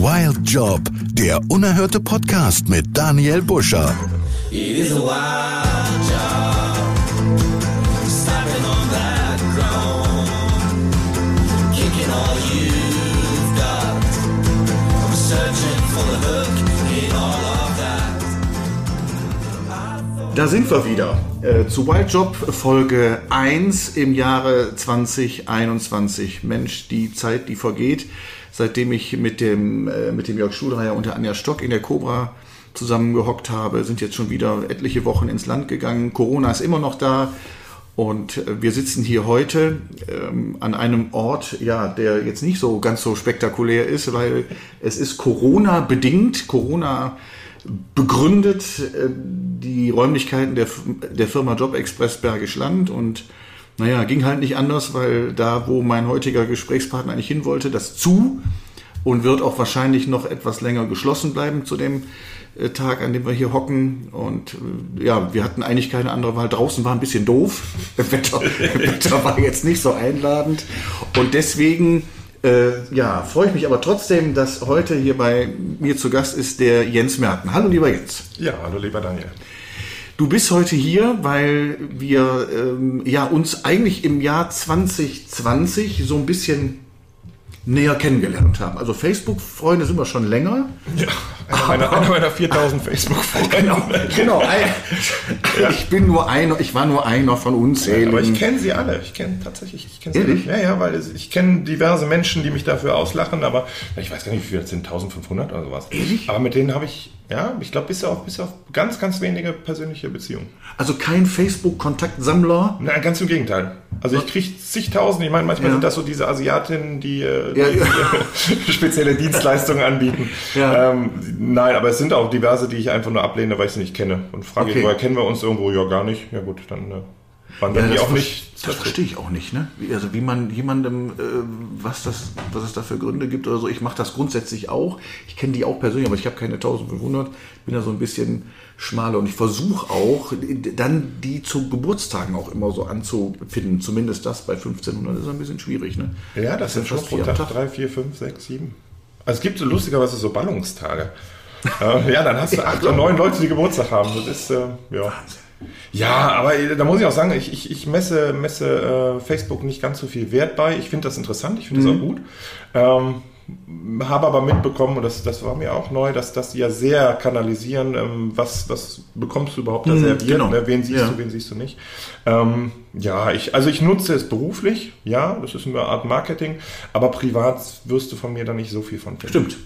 Wild Job, der unerhörte Podcast mit Daniel Buscher. Da sind wir wieder. Äh, zu Wild Job Folge 1 im Jahre 2021. Mensch, die Zeit, die vergeht. Seitdem ich mit dem, äh, mit dem Jörg Schulreier und der Anja Stock in der Cobra zusammengehockt habe, sind jetzt schon wieder etliche Wochen ins Land gegangen. Corona ist immer noch da. Und äh, wir sitzen hier heute ähm, an einem Ort, ja, der jetzt nicht so ganz so spektakulär ist, weil es ist Corona bedingt, Corona begründet äh, die Räumlichkeiten der, der Firma Job Express Bergisch Land und naja, ging halt nicht anders, weil da, wo mein heutiger Gesprächspartner eigentlich hin wollte, das zu und wird auch wahrscheinlich noch etwas länger geschlossen bleiben zu dem äh, Tag, an dem wir hier hocken. Und äh, ja, wir hatten eigentlich keine andere Wahl. Draußen war ein bisschen doof. Wetter, Wetter war jetzt nicht so einladend. Und deswegen äh, ja, freue ich mich aber trotzdem, dass heute hier bei mir zu Gast ist der Jens Merten. Hallo lieber Jens. Ja, hallo lieber Daniel. Du bist heute hier, weil wir ähm, ja, uns eigentlich im Jahr 2020 so ein bisschen näher kennengelernt haben. Also Facebook-Freunde sind wir schon länger. Ja, einer meiner, einer meiner 4000 Facebook-Freunde. Genau, genau. Ich bin nur einer, ich war nur einer von unzähligen. Aber ich kenne sie alle. Ich kenne tatsächlich, ich kenne sie Ehrlich? alle. Ja, ja, weil ich kenne diverse Menschen, die mich dafür auslachen, aber ich weiß gar nicht, wie viele das sind, 1500 oder sowas. Ehrlich? Aber mit denen habe ich, ja, ich glaube, bis auf, bis auf ganz, ganz wenige persönliche Beziehungen. Also kein Facebook-Kontaktsammler. Nein, ganz im Gegenteil. Also ich kriege zigtausend, ich meine, manchmal Ja. sind das so diese Asiatinnen, die, äh, Ja, spezielle Dienstleistungen anbieten. Ja. Ähm, nein, aber es sind auch diverse, die ich einfach nur ablehne, weil ich sie nicht kenne. Und frage Okay. ich, woher kennen wir uns irgendwo? Ja, gar nicht. Ja gut, dann äh, Ja, die auch nicht. Das verstehe ich auch nicht, ne? Wie, also wie man jemandem, äh, was das, was es da für Gründe gibt oder so. Ich mache das grundsätzlich auch. Ich kenne die auch persönlich, aber ich habe keine 1500. Bin da so ein bisschen schmaler und ich versuche auch, dann die zu Geburtstagen auch immer so anzufinden. Zumindest das bei 1500 ist ein bisschen schwierig, ne? Ja, das sind schon pro Tag drei, vier, fünf, sechs, sieben. Also es gibt so lustigerweise so Ballungstage. äh, ja, dann hast du acht oder neun Leute, die Geburtstag haben. Das ist, äh, ja. Ja, aber äh, da muss ich auch sagen, ich, ich, ich messe, messe äh, Facebook nicht ganz so viel Wert bei. Ich finde das interessant, ich finde das auch gut. Ähm, habe aber mitbekommen, und das, das war mir auch neu, dass, dass die ja sehr kanalisieren, ähm, was, was bekommst du überhaupt da serviert, genau. ne? wen siehst Ja. du, wen siehst du nicht. Ähm, ja, ich, also ich nutze es beruflich, ja, das ist eine Art Marketing, aber privat wirst du von mir da nicht so viel von finden. Stimmt.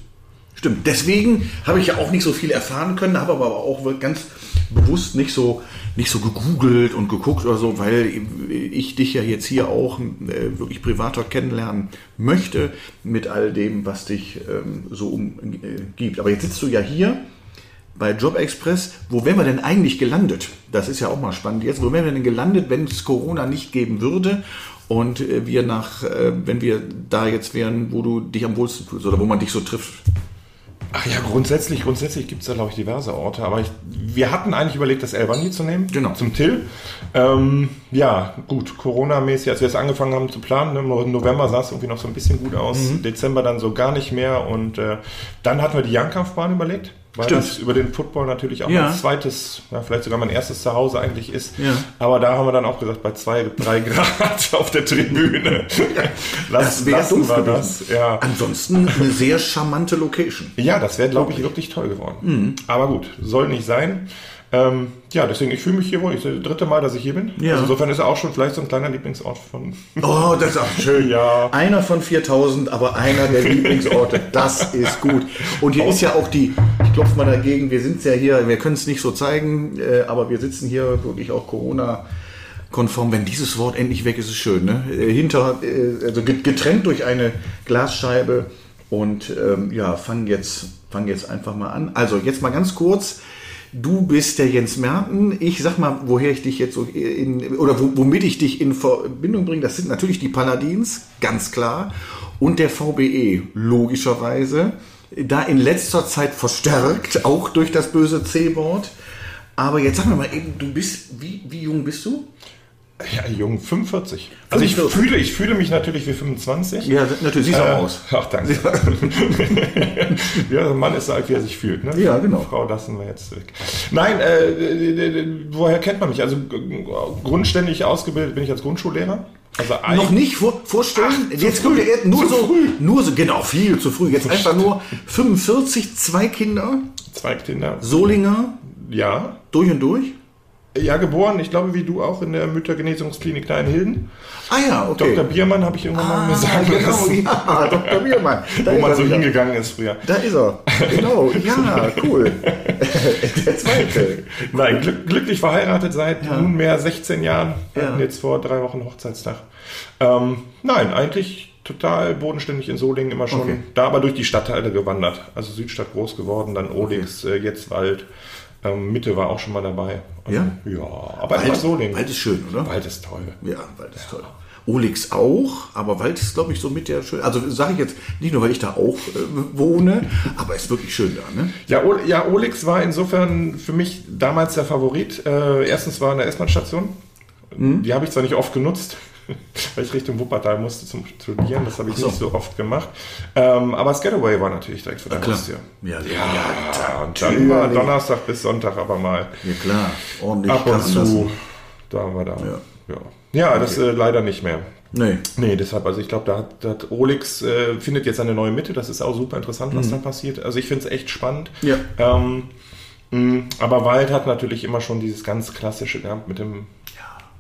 Stimmt. Deswegen habe ich ja auch nicht so viel erfahren können, habe aber auch ganz bewusst nicht so, nicht so gegoogelt und geguckt oder so, weil ich dich ja jetzt hier auch äh, wirklich privater kennenlernen möchte mit all dem, was dich ähm, so umgibt. Aber jetzt sitzt du ja hier bei Job Express. Wo wären wir denn eigentlich gelandet? Das ist ja auch mal spannend jetzt. Wo wären wir denn gelandet, wenn es Corona nicht geben würde? Und äh, wir nach, äh, wenn wir da jetzt wären, wo du dich am wohlsten fühlst oder wo man dich so trifft. Ach ja, grundsätzlich, grundsätzlich gibt es da, glaube ich, diverse Orte. Aber ich, wir hatten eigentlich überlegt, das Elbandi zu nehmen. Genau. Zum Till. Ähm, ja, gut, Corona-mäßig, als wir es angefangen haben zu planen, ne, im November sah es irgendwie noch so ein bisschen gut aus. Mhm. Dezember dann so gar nicht mehr. Und äh, dann hatten wir die Jangkampfbahn überlegt. Weil Stimmt. das über den Football natürlich auch Ja. mein zweites, ja, vielleicht sogar mein erstes Zuhause eigentlich ist. Ja. Aber da haben wir dann auch gesagt, bei zwei, drei Grad auf der Tribüne. Das wäre doof wir das. Ja. Ansonsten eine sehr charmante Location. Ja, das wäre, glaube ich, wirklich toll geworden. Aber gut, soll nicht sein. Ähm, ja, deswegen, ich fühle mich hier wohl. Ich das dritte Mal, dass ich hier bin. Ja. Also insofern ist er auch schon vielleicht so ein kleiner Lieblingsort von. Oh, das ist auch schön. Ja. Einer von 4000, aber einer der Lieblingsorte. Das ist gut. Und hier ist ja auch die, ich klopfe mal dagegen, wir sind ja hier, wir können es nicht so zeigen, äh, aber wir sitzen hier wirklich auch Corona. Konform, wenn dieses Wort endlich weg ist, ist schön. Ne? Äh, Hinter, äh, also get- getrennt durch eine Glasscheibe und ähm, ja, fangen jetzt, fang jetzt einfach mal an. Also jetzt mal ganz kurz. Du bist der Jens Merten. Ich sag mal, woher ich dich jetzt so in, oder wo, womit ich dich in Verbindung bringe. Das sind natürlich die Paladins, ganz klar. Und der VBE, logischerweise. Da in letzter Zeit verstärkt, auch durch das böse C-Wort. Aber jetzt sag mir mal eben, du bist, wie, wie jung bist du? Ja, jung, 45. Also ich 45. fühle, ich fühle mich natürlich wie 25. Ja, natürlich, siehst du Äh, auch aus. Ach, danke. ja, der Mann ist so alt, wie er sich fühlt. Ne? Ja, genau. Frau lassen wir jetzt weg. Nein, äh, äh, äh, woher kennt man mich? Also grundständig ausgebildet bin ich als Grundschullehrer. Also Noch nicht vor, vorstellen. Ach, Jetzt kommt früh. er nur so, früh. nur so, genau, viel zu früh. Jetzt einfach nur 45, zwei Kinder, Zwei Kinder. Solinger, Ja. durch und durch. Ja, geboren, ich glaube, wie du auch in der Müttergenesungsklinik da in Hilden. Ah ja, okay. Dr. Biermann habe ich irgendwann mal mir ah, sagen genau, lassen, ja, Dr. Biermann. Da wo man so wieder. hingegangen ist früher. Da ist er. Genau, ja, cool. Der zweite. Nein, glück, glücklich verheiratet seit nunmehr 16 Jahren. Wir Ja. hatten jetzt vor drei Wochen Hochzeitstag. Ähm, nein, eigentlich total bodenständig in Solingen immer schon. Okay. Da aber durch die Stadtteile gewandert. Also Südstadt groß geworden, dann Olix, äh, jetzt Wald. Ähm, Mitte war auch schon mal dabei. Also, Ja? Ja, aber Wald, Solingen. Wald ist schön, oder? Wald ist toll. Ja, Wald ist toll. Olix auch, aber Wald ist, glaube ich, so mit der schön. Also sage ich jetzt nicht nur, weil ich da auch äh, wohne, aber ist wirklich schön da, ne? Ja, O- ja, Olix war insofern für mich damals der Favorit. Äh, erstens war eine S-Bahn-Station. Mhm. Die habe ich zwar nicht oft genutzt, weil ich Richtung Wuppertal musste zum Studieren. Das habe ich so. nicht so oft gemacht. Ähm, aber Skataway war natürlich direkt vor der. Haustür. Ja, ja, Ja, und dann war. Donnerstag bis Sonntag aber mal Ja klar, ordentlich ab und zu. Da war da. Ja, ja. das äh, leider nicht mehr. Nee. Nee, deshalb, also ich glaube, da hat, da hat Olix äh, findet jetzt eine neue Mitte. Das ist auch super interessant, was da passiert. Also ich finde es echt spannend. Mhm. Ja. Ähm, mh, aber Wald hat natürlich immer schon dieses ganz klassische gehabt mit dem.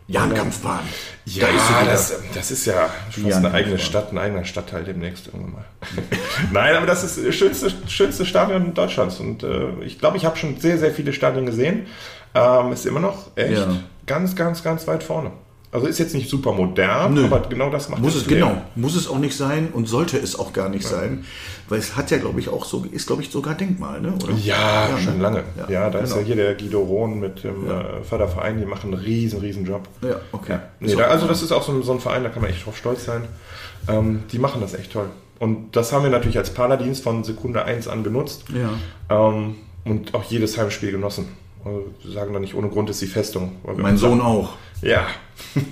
Jagdkampfbahn. Ja, Da ist das, das ist ja fast eine eigene Stadt, ein eigener Stadtteil demnächst irgendwann mal. Nein, aber das ist das schönste, schönste Stadion Deutschlands. Und äh, ich glaube, ich habe schon sehr, sehr viele Stadien gesehen. Ähm, ist immer noch echt Ja. ganz, ganz, ganz weit vorne. Also ist jetzt nicht super modern, Nö. aber genau das macht Muss das es Flair. genau, muss es auch nicht sein und sollte es auch gar nicht sein, weil es hat ja, glaube ich, auch so, ist, glaube ich, sogar Denkmal, ne? Oder? Ja, schon ne? lange. Ja, Ja, da ist genau. ja hier der Guido Rohn mit dem äh, Förderverein, die machen einen riesen, riesen Job. Ja, okay. Nee, da, also das ist auch so, ein- so ein Verein, da kann man echt drauf stolz sein. Ähm, die machen das echt toll. Und das haben wir natürlich als Paladins von Sekunde 1 an genutzt. Ja. Ähm, und auch jedes Heimspiel genossen. Also, wir sagen da nicht ohne Grund ist die Festung. Mein Sohn auch. Ja,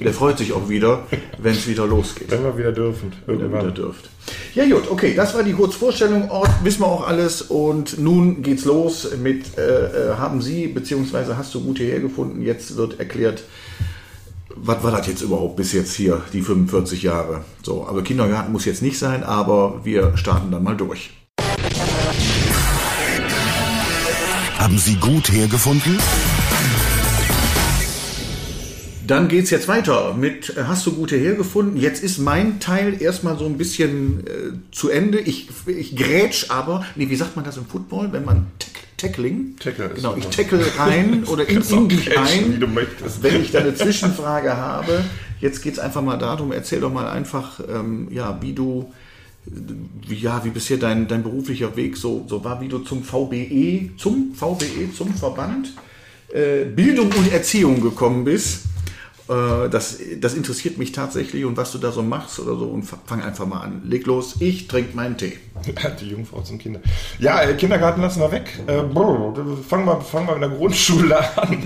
Der freut sich auch wieder, wenn es wieder losgeht. wenn wir wieder dürfen. Wenn ihr wieder Irgendwann. dürft. Ja gut, okay, das war die Kurzvorstellung. Ort wissen wir auch alles und nun geht's los mit äh, äh, haben Sie beziehungsweise hast du gut hierher gefunden. Jetzt wird erklärt, was war das jetzt überhaupt bis jetzt hier die 45 Jahre. So, also Kindergarten muss jetzt nicht sein, aber wir starten dann mal durch. Haben Sie gut hergefunden? Dann geht's jetzt weiter mit äh, Hast du gute hergefunden? Jetzt ist mein Teil erstmal so ein bisschen äh, zu Ende. Ich, ich grätsch aber, nee, wie sagt man das im Football, wenn man tack, Tackling? Tackle ist Genau, ich tackle rein oder in, auch in dich grätschen, wie ein, du möchtest. wenn ich da eine Zwischenfrage habe. Jetzt geht's einfach mal darum, erzähl doch mal einfach, ähm, ja, wie du, wie, ja, wie bisher dein, dein beruflicher Weg so, so war, wie du zum VBE, zum VBE, zum Verband äh, Bildung und Erziehung gekommen bist. Äh, Das, das interessiert mich tatsächlich und was du da so machst oder so. Und fa- fang einfach mal an. Leg los, ich trinke meinen Tee. Die Jungfrau zum Kinder. Ja, äh, Kindergarten lassen wir weg. Äh, fangen wir fangen wir in der Grundschule an.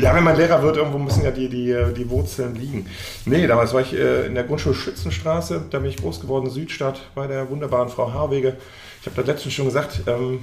ja, wenn man Lehrer wird, irgendwo müssen ja die, die, die Wurzeln liegen. Nee, damals war ich äh, in der Grundschule Schützenstraße, da bin ich groß geworden, Südstadt, bei der wunderbaren Frau Harwege. Ich habe das letztens schon gesagt, ähm,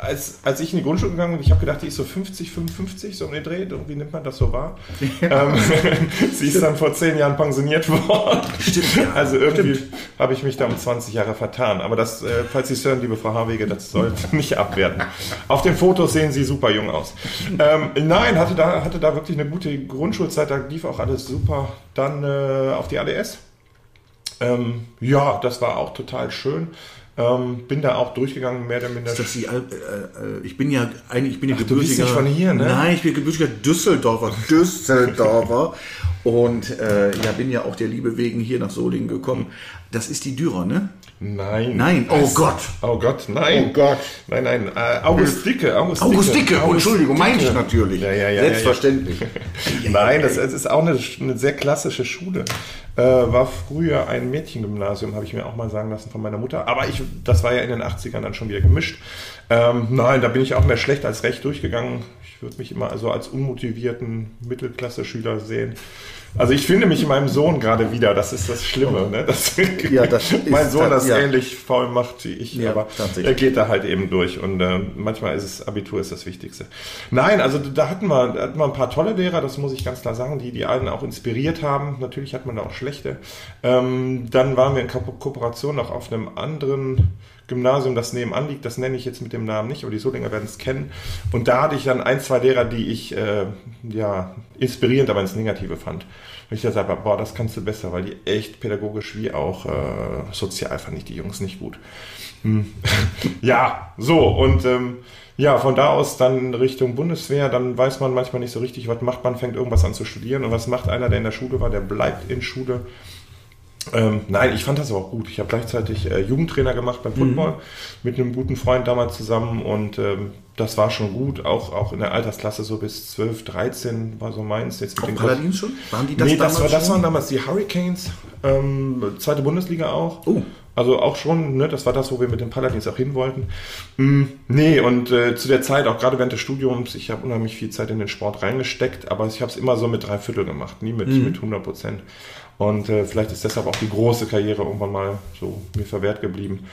als, als ich in die Grundschule gegangen bin, ich habe gedacht, die ist so 50, 55, so um den Dreh, irgendwie nimmt man das so wahr. Ähm, sie ist dann vor zehn Jahren pensioniert worden. Stimmt, ja. Also irgendwie habe ich mich da um 20 Jahre vertan. Aber das, äh, falls Sie es hören, liebe Frau Harwege, das sollte nicht abwerten. Auf den Fotos sehen Sie super jung aus. Ähm, nein, hatte da, hatte da wirklich eine gute Grundschulzeit, da lief auch alles super. Dann äh, auf die ADS. Ähm, ja, das war auch total schön. Ähm, bin da auch durchgegangen, mehr oder minder. Ist das die, Al- äh, äh, ich bin ja eigentlich, ich bin ja Ach, du bist gebürtiger. nicht von hier, ne? Nein, ich bin gebürtiger Düsseldorfer. Düsseldorfer. Und äh, ja, bin ja auch der Liebe wegen hier nach Solingen gekommen. Das ist die Dürer, ne? Nein. Nein, oh Was? Gott. Oh Gott, nein. Oh Gott. Nein, nein. Äh, August Dicke. August, August Dicke, oh, August Entschuldigung, meine ich Dicke. natürlich. Ja, ja, ja. Selbstverständlich. Nein, das, es ist auch eine, eine sehr klassische Schule. Äh, war früher ein Mädchengymnasium, habe ich mir auch mal sagen lassen von meiner Mutter. Aber ich, das war ja in den 80ern dann schon wieder gemischt. Ähm, nein, da bin ich auch mehr schlecht als recht durchgegangen. Ich Ich würde mich immer also als unmotivierten Mittelklasse-Schüler sehen. Also ich finde mich in meinem Sohn gerade wieder, das ist das Schlimme. Ne? Das, Ja, das mein Sohn das- das ja. ähnlich faul macht wie ich, Ja, aber er geht da halt eben durch und äh, manchmal ist es, Abitur ist das Wichtigste. Nein, also da hatten wir, da hatten wir ein paar tolle Lehrer, das muss ich ganz klar sagen, die die einen auch inspiriert haben. Natürlich hat man da auch schlechte. Ähm, dann waren wir in Ko Kooperation auch auf einem anderen Gymnasium, das nebenan liegt, das nenne ich jetzt mit dem Namen nicht, aber die Solinger werden es kennen. Und da hatte ich dann ein, zwei Lehrer, die ich äh, ja inspirierend, aber ins Negative fand. Und ich gesagt habe, boah, das kannst du besser, weil die echt pädagogisch wie auch äh, sozial fand ich die Jungs nicht gut. Hm. ja, so und ähm, ja, von da aus dann Richtung Bundeswehr, dann weiß man manchmal nicht so richtig, was macht man, fängt irgendwas an zu studieren und was macht einer, der in der Schule war, der bleibt in Schule. Ähm, nein, ich fand das aber auch gut. Ich habe gleichzeitig äh, Jugendtrainer gemacht beim Football mit einem guten Freund damals zusammen und ähm, das war schon gut, auch, auch in der Altersklasse so bis 12, 13 war so meins. Jetzt mit Auch den Paladins schon? Waren die das nee, das, damals war, das schon? waren damals die Hurricanes, ähm, zweite Bundesliga auch. Oh. Also auch schon, ne, das war das, wo wir mit den Paladins auch hin wollten. Mm, nee, und äh, zu der Zeit, auch gerade während des Studiums, ich habe unheimlich viel Zeit in den Sport reingesteckt, aber ich habe es immer so mit drei Viertel gemacht, nie mit, mit 100 Prozent. Und äh, vielleicht ist deshalb auch die große Karriere irgendwann mal so mir verwehrt geblieben.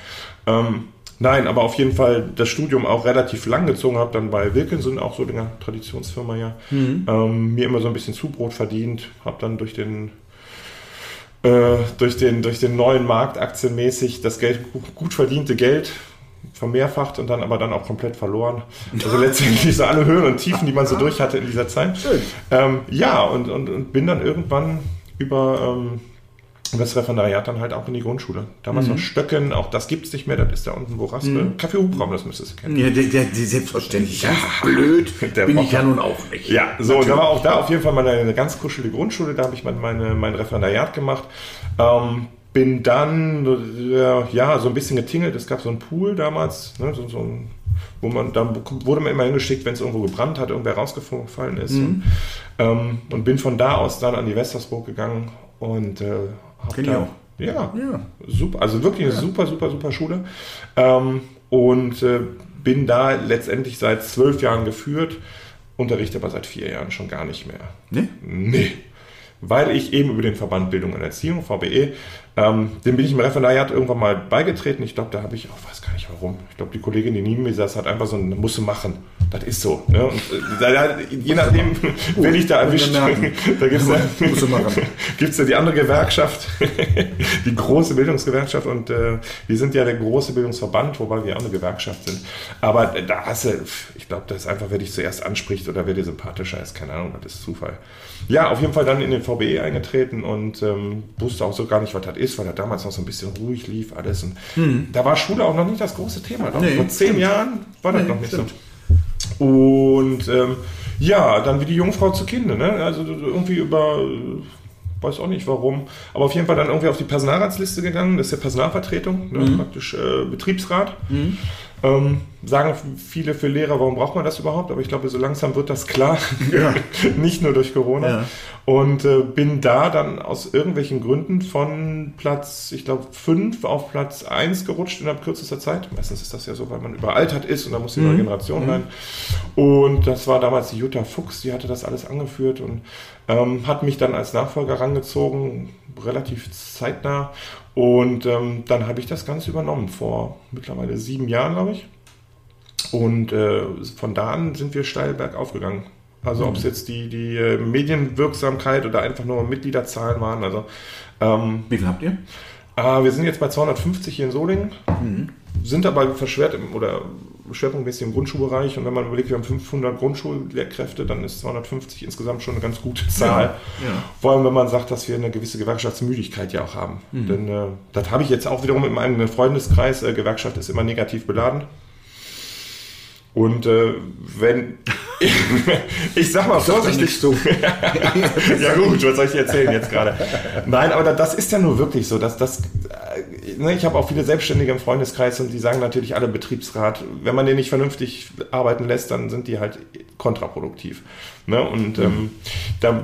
Ähm, nein, aber auf jeden Fall das Studium auch relativ lang gezogen, habe dann bei Wilkinson, auch so eine Traditionsfirma ja, ähm, mir immer so ein bisschen Zubrot verdient, habe dann durch den äh, durch, den, durch den neuen Markt aktienmäßig das Geld, gut verdiente Geld vermehrfacht und dann aber dann auch komplett verloren. Also letztendlich so alle Höhen und Tiefen, die man so durch hatte in dieser Zeit. Schön. Ähm, ja, und, und, und bin dann irgendwann über, ähm, das Referendariat dann halt auch in die Grundschule. Damals noch Stöcken, auch das gibt's nicht mehr, das ist da unten wo Raspe. Kaffee Hubraum, das müsstest du kennen. Ja, der, der, der selbstverständlich. Ja. Blöd Der bin ich Rocker. ja nun auch nicht. Ja, so, da war auch da auf jeden Fall mal eine ganz kuschelige Grundschule, da habe ich mein, meine, mein Referendariat gemacht. Ähm, bin dann, äh, ja, so ein bisschen getingelt. Es gab so einen Pool damals, ne, so, so ein, wo man, da wurde man immer hingeschickt, wenn es irgendwo gebrannt hat, irgendwer rausgefallen ist. Und, ähm, und bin von da aus dann an die Westersburg gegangen und äh, hab Kenn ich da, auch. Ja, Ja. super, also wirklich eine super, super, super Schule. Ähm, und äh, bin da letztendlich seit zwölf Jahren geführt, unterrichte aber seit vier Jahren schon gar nicht mehr. Ne? Nee. Weil ich eben über den Verband Bildung und Erziehung, VBE, ähm, dem bin ich im Referendariat irgendwann mal beigetreten. Ich glaube, da habe ich, auch weiß gar nicht warum. Ich glaube, die Kollegin, die neben mir saß, hat einfach so ein, musst du machen. Das ist so. Ne? Und, äh, je nachdem, wen ich da erwischt, da gibt es ja die andere Gewerkschaft, die große Bildungsgewerkschaft und äh, wir sind ja der große Bildungsverband, wobei wir auch eine Gewerkschaft sind. Aber da hast du, ich glaube, das ist einfach, wer dich zuerst anspricht oder wer dir sympathischer ist, keine Ahnung, das ist Zufall. Ja, auf jeden Fall dann in den VBE eingetreten und ähm, wusste auch so gar nicht, was das ist, weil das damals noch so ein bisschen ruhig lief alles. Und Da war Schule auch noch nicht das große Thema. Hm. Nee, Vor zehn stimmt. Jahren war das Nee, noch nicht stimmt. so. Und ähm, ja, dann wie die Jungfrau zu Kinder, ne? Also irgendwie über, äh, weiß auch nicht warum, aber auf jeden Fall dann irgendwie auf die Personalratsliste gegangen, das ist ja Personalvertretung, ne? Mhm. praktisch äh, Betriebsrat. Ähm, sagen viele für Lehrer, warum braucht man das überhaupt? Aber ich glaube, so langsam wird das klar. Ja. Nicht nur durch Corona. Ja. Und äh, bin da dann aus irgendwelchen Gründen von Platz, ich glaube, 5 auf Platz 1 gerutscht innerhalb kürzester Zeit. Meistens ist das ja so, weil man überaltert ist und da muss die neue Generation rein. Und das war damals die Jutta Fuchs, die hatte das alles angeführt und ähm, hat mich dann als Nachfolger rangezogen, relativ zeitnah. Und ähm, dann habe ich das Ganze übernommen, vor mittlerweile sieben Jahren, glaube ich. Und äh, von da an sind wir steil bergauf gegangen. Also ob es jetzt die, die äh, Medienwirksamkeit oder einfach nur Mitgliederzahlen waren. Also ähm, Wie viel habt ihr? äh, wir sind jetzt bei 250 hier in Solingen, sind aber verschwert im, oder schwerpunktmäßig im Grundschulbereich. Und wenn man überlegt, wir haben 500 Grundschullehrkräfte, dann ist 250 insgesamt schon eine ganz gute Zahl. Ja. Vor allem, wenn man sagt, dass wir eine gewisse Gewerkschaftsmüdigkeit ja auch haben. Denn äh, das habe ich jetzt auch wiederum in meinem Freundeskreis. Äh, Gewerkschaft ist immer negativ beladen. Und äh, wenn ich sag mal vorsichtig, so. ja gut, was soll ich dir erzählen jetzt gerade? Nein, aber da- das ist ja nur wirklich so. Dass das, ich habe auch viele Selbstständige im Freundeskreis und die sagen natürlich alle Betriebsrat, wenn man den nicht vernünftig arbeiten lässt, dann sind die halt kontraproduktiv. Ne? Und Mhm. ähm, da,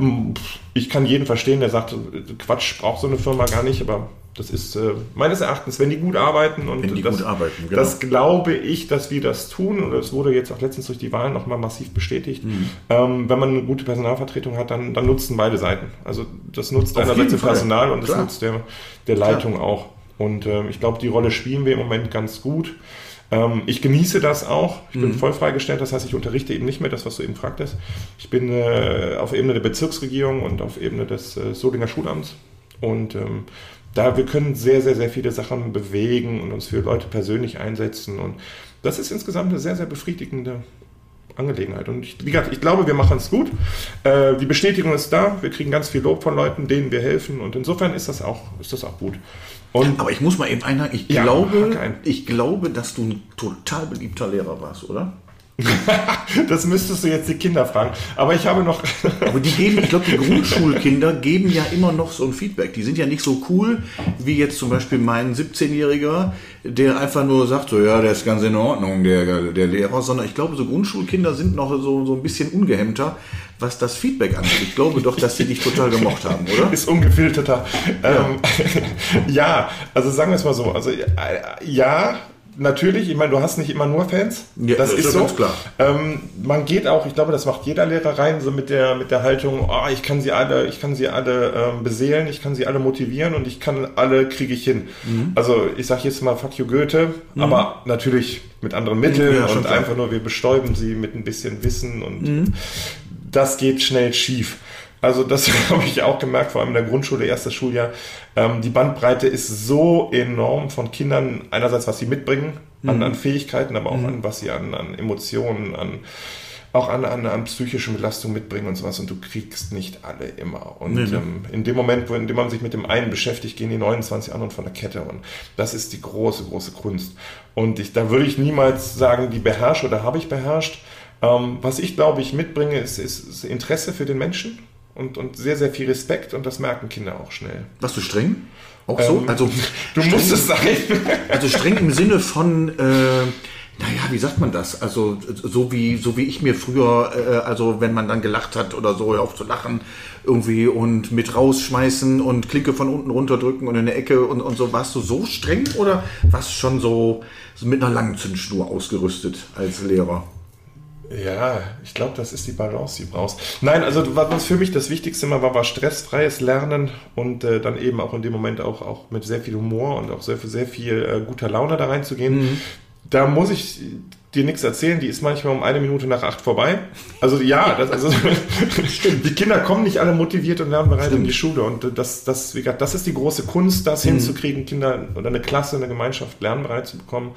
ich kann jeden verstehen, der sagt, Quatsch, braucht so eine Firma gar nicht, aber Das ist äh, meines Erachtens, wenn die gut arbeiten und Wenn die das, gut arbeiten, genau. das glaube ich, dass wir das tun und das wurde jetzt auch letztens durch die Wahlen nochmal massiv bestätigt. Mhm. Ähm, wenn man eine gute Personalvertretung hat, dann, dann nutzen beide Seiten. Also das nutzt Auf einerseits das. Personal und das Klar. nutzt der, der Leitung auch. Und ähm, ich glaube, die Rolle spielen wir im Moment ganz gut. Ähm, ich genieße das auch. Ich Mhm. bin voll freigestellt, das heißt, ich unterrichte eben nicht mehr das, was du eben fragtest. Ich bin äh, auf Ebene der Bezirksregierung und auf Ebene des äh, Solinger Schulamts. Und ähm, da wir können sehr, sehr, sehr viele Sachen bewegen und uns für Leute persönlich einsetzen. Und das ist insgesamt eine sehr, sehr befriedigende Angelegenheit. Und ich, wie gesagt, ich glaube, wir machen es gut. Äh, die Bestätigung ist da. Wir kriegen ganz viel Lob von Leuten, denen wir helfen. Und insofern ist das auch, ist das auch gut. Und Aber ich muss mal eben einhaken. Ich Ja, glaube, ein. ich glaube, dass du ein total beliebter Lehrer warst, oder? das müsstest du jetzt die Kinder fragen. Aber ich habe noch. Aber die geben, ich glaube, die Grundschulkinder geben ja immer noch so ein Feedback. Die sind ja nicht so cool wie jetzt zum Beispiel mein 17-Jähriger, der einfach nur sagt, so ja, der ist ganz in Ordnung, der, der Lehrer, sondern ich glaube, so Grundschulkinder sind noch so, so ein bisschen ungehemmter, was das Feedback angeht. Ich glaube doch, dass sie dich total gemocht haben, oder? ist ungefilterter. Ja. Ähm, ja, also sagen wir es mal so. Also äh, ja, natürlich. Ich meine, du hast nicht immer nur Fans. Ja, das das ist ist so. klar. Ähm, man geht auch, ich glaube, das macht jeder Lehrer rein, so mit der mit der Haltung, oh, ich kann sie alle, ich kann sie alle ähm, beseelen, ich kann sie alle motivieren und ich kann alle kriege ich hin. Mhm. Also ich sage jetzt mal Fuck you Goethe, aber natürlich mit anderen Mitteln Ja, und klar. einfach nur, wir bestäuben sie mit ein bisschen Wissen und Mhm. Das geht schnell schief. Also das habe ich auch gemerkt, vor allem in der Grundschule, erstes Schuljahr. Ähm, die Bandbreite ist so enorm von Kindern, einerseits was sie mitbringen an, an Fähigkeiten, aber auch an was sie an, an Emotionen, an auch an, an, an psychischen Belastung mitbringen und sowas und du kriegst nicht alle immer. Und Nee, ne? ähm, in dem Moment, wo in dem man sich mit dem einen beschäftigt, gehen die 29 anderen von der Kette und das ist die große, große Kunst. Und ich, da würde ich niemals sagen, die beherrsche oder habe ich beherrscht. Ähm, was ich glaube, ich mitbringe, ist, ist, Interesse für den Menschen und, und sehr, sehr viel Respekt und das merken Kinder auch schnell. Warst du streng? Auch so? Ähm, also, Du streng, musst es sein. Also streng im Sinne von, äh, naja, wie sagt man das? Also so wie, so wie ich mir früher, äh, also wenn man dann gelacht hat oder so, auf zu lachen irgendwie und mit rausschmeißen und Klinke von unten runterdrücken und in der Ecke und, und so. Warst du so streng oder warst du schon so, so mit einer langen Zündschnur ausgerüstet als Lehrer? Ja, ich glaube, das ist die Balance, die du brauchst. Nein, also was für mich das Wichtigste immer war, war stressfreies Lernen und äh, dann eben auch in dem Moment auch, auch mit sehr viel Humor und auch sehr, sehr viel äh, guter Laune da reinzugehen. Da muss ich dir nichts erzählen, die ist manchmal um eine Minute nach acht vorbei. Also ja, das, also, die Kinder kommen nicht alle motiviert und lernbereit in die Schule und das, das, wie gesagt, das ist die große Kunst, das hinzukriegen, Kinder oder eine Klasse, eine Gemeinschaft lernbereit zu bekommen.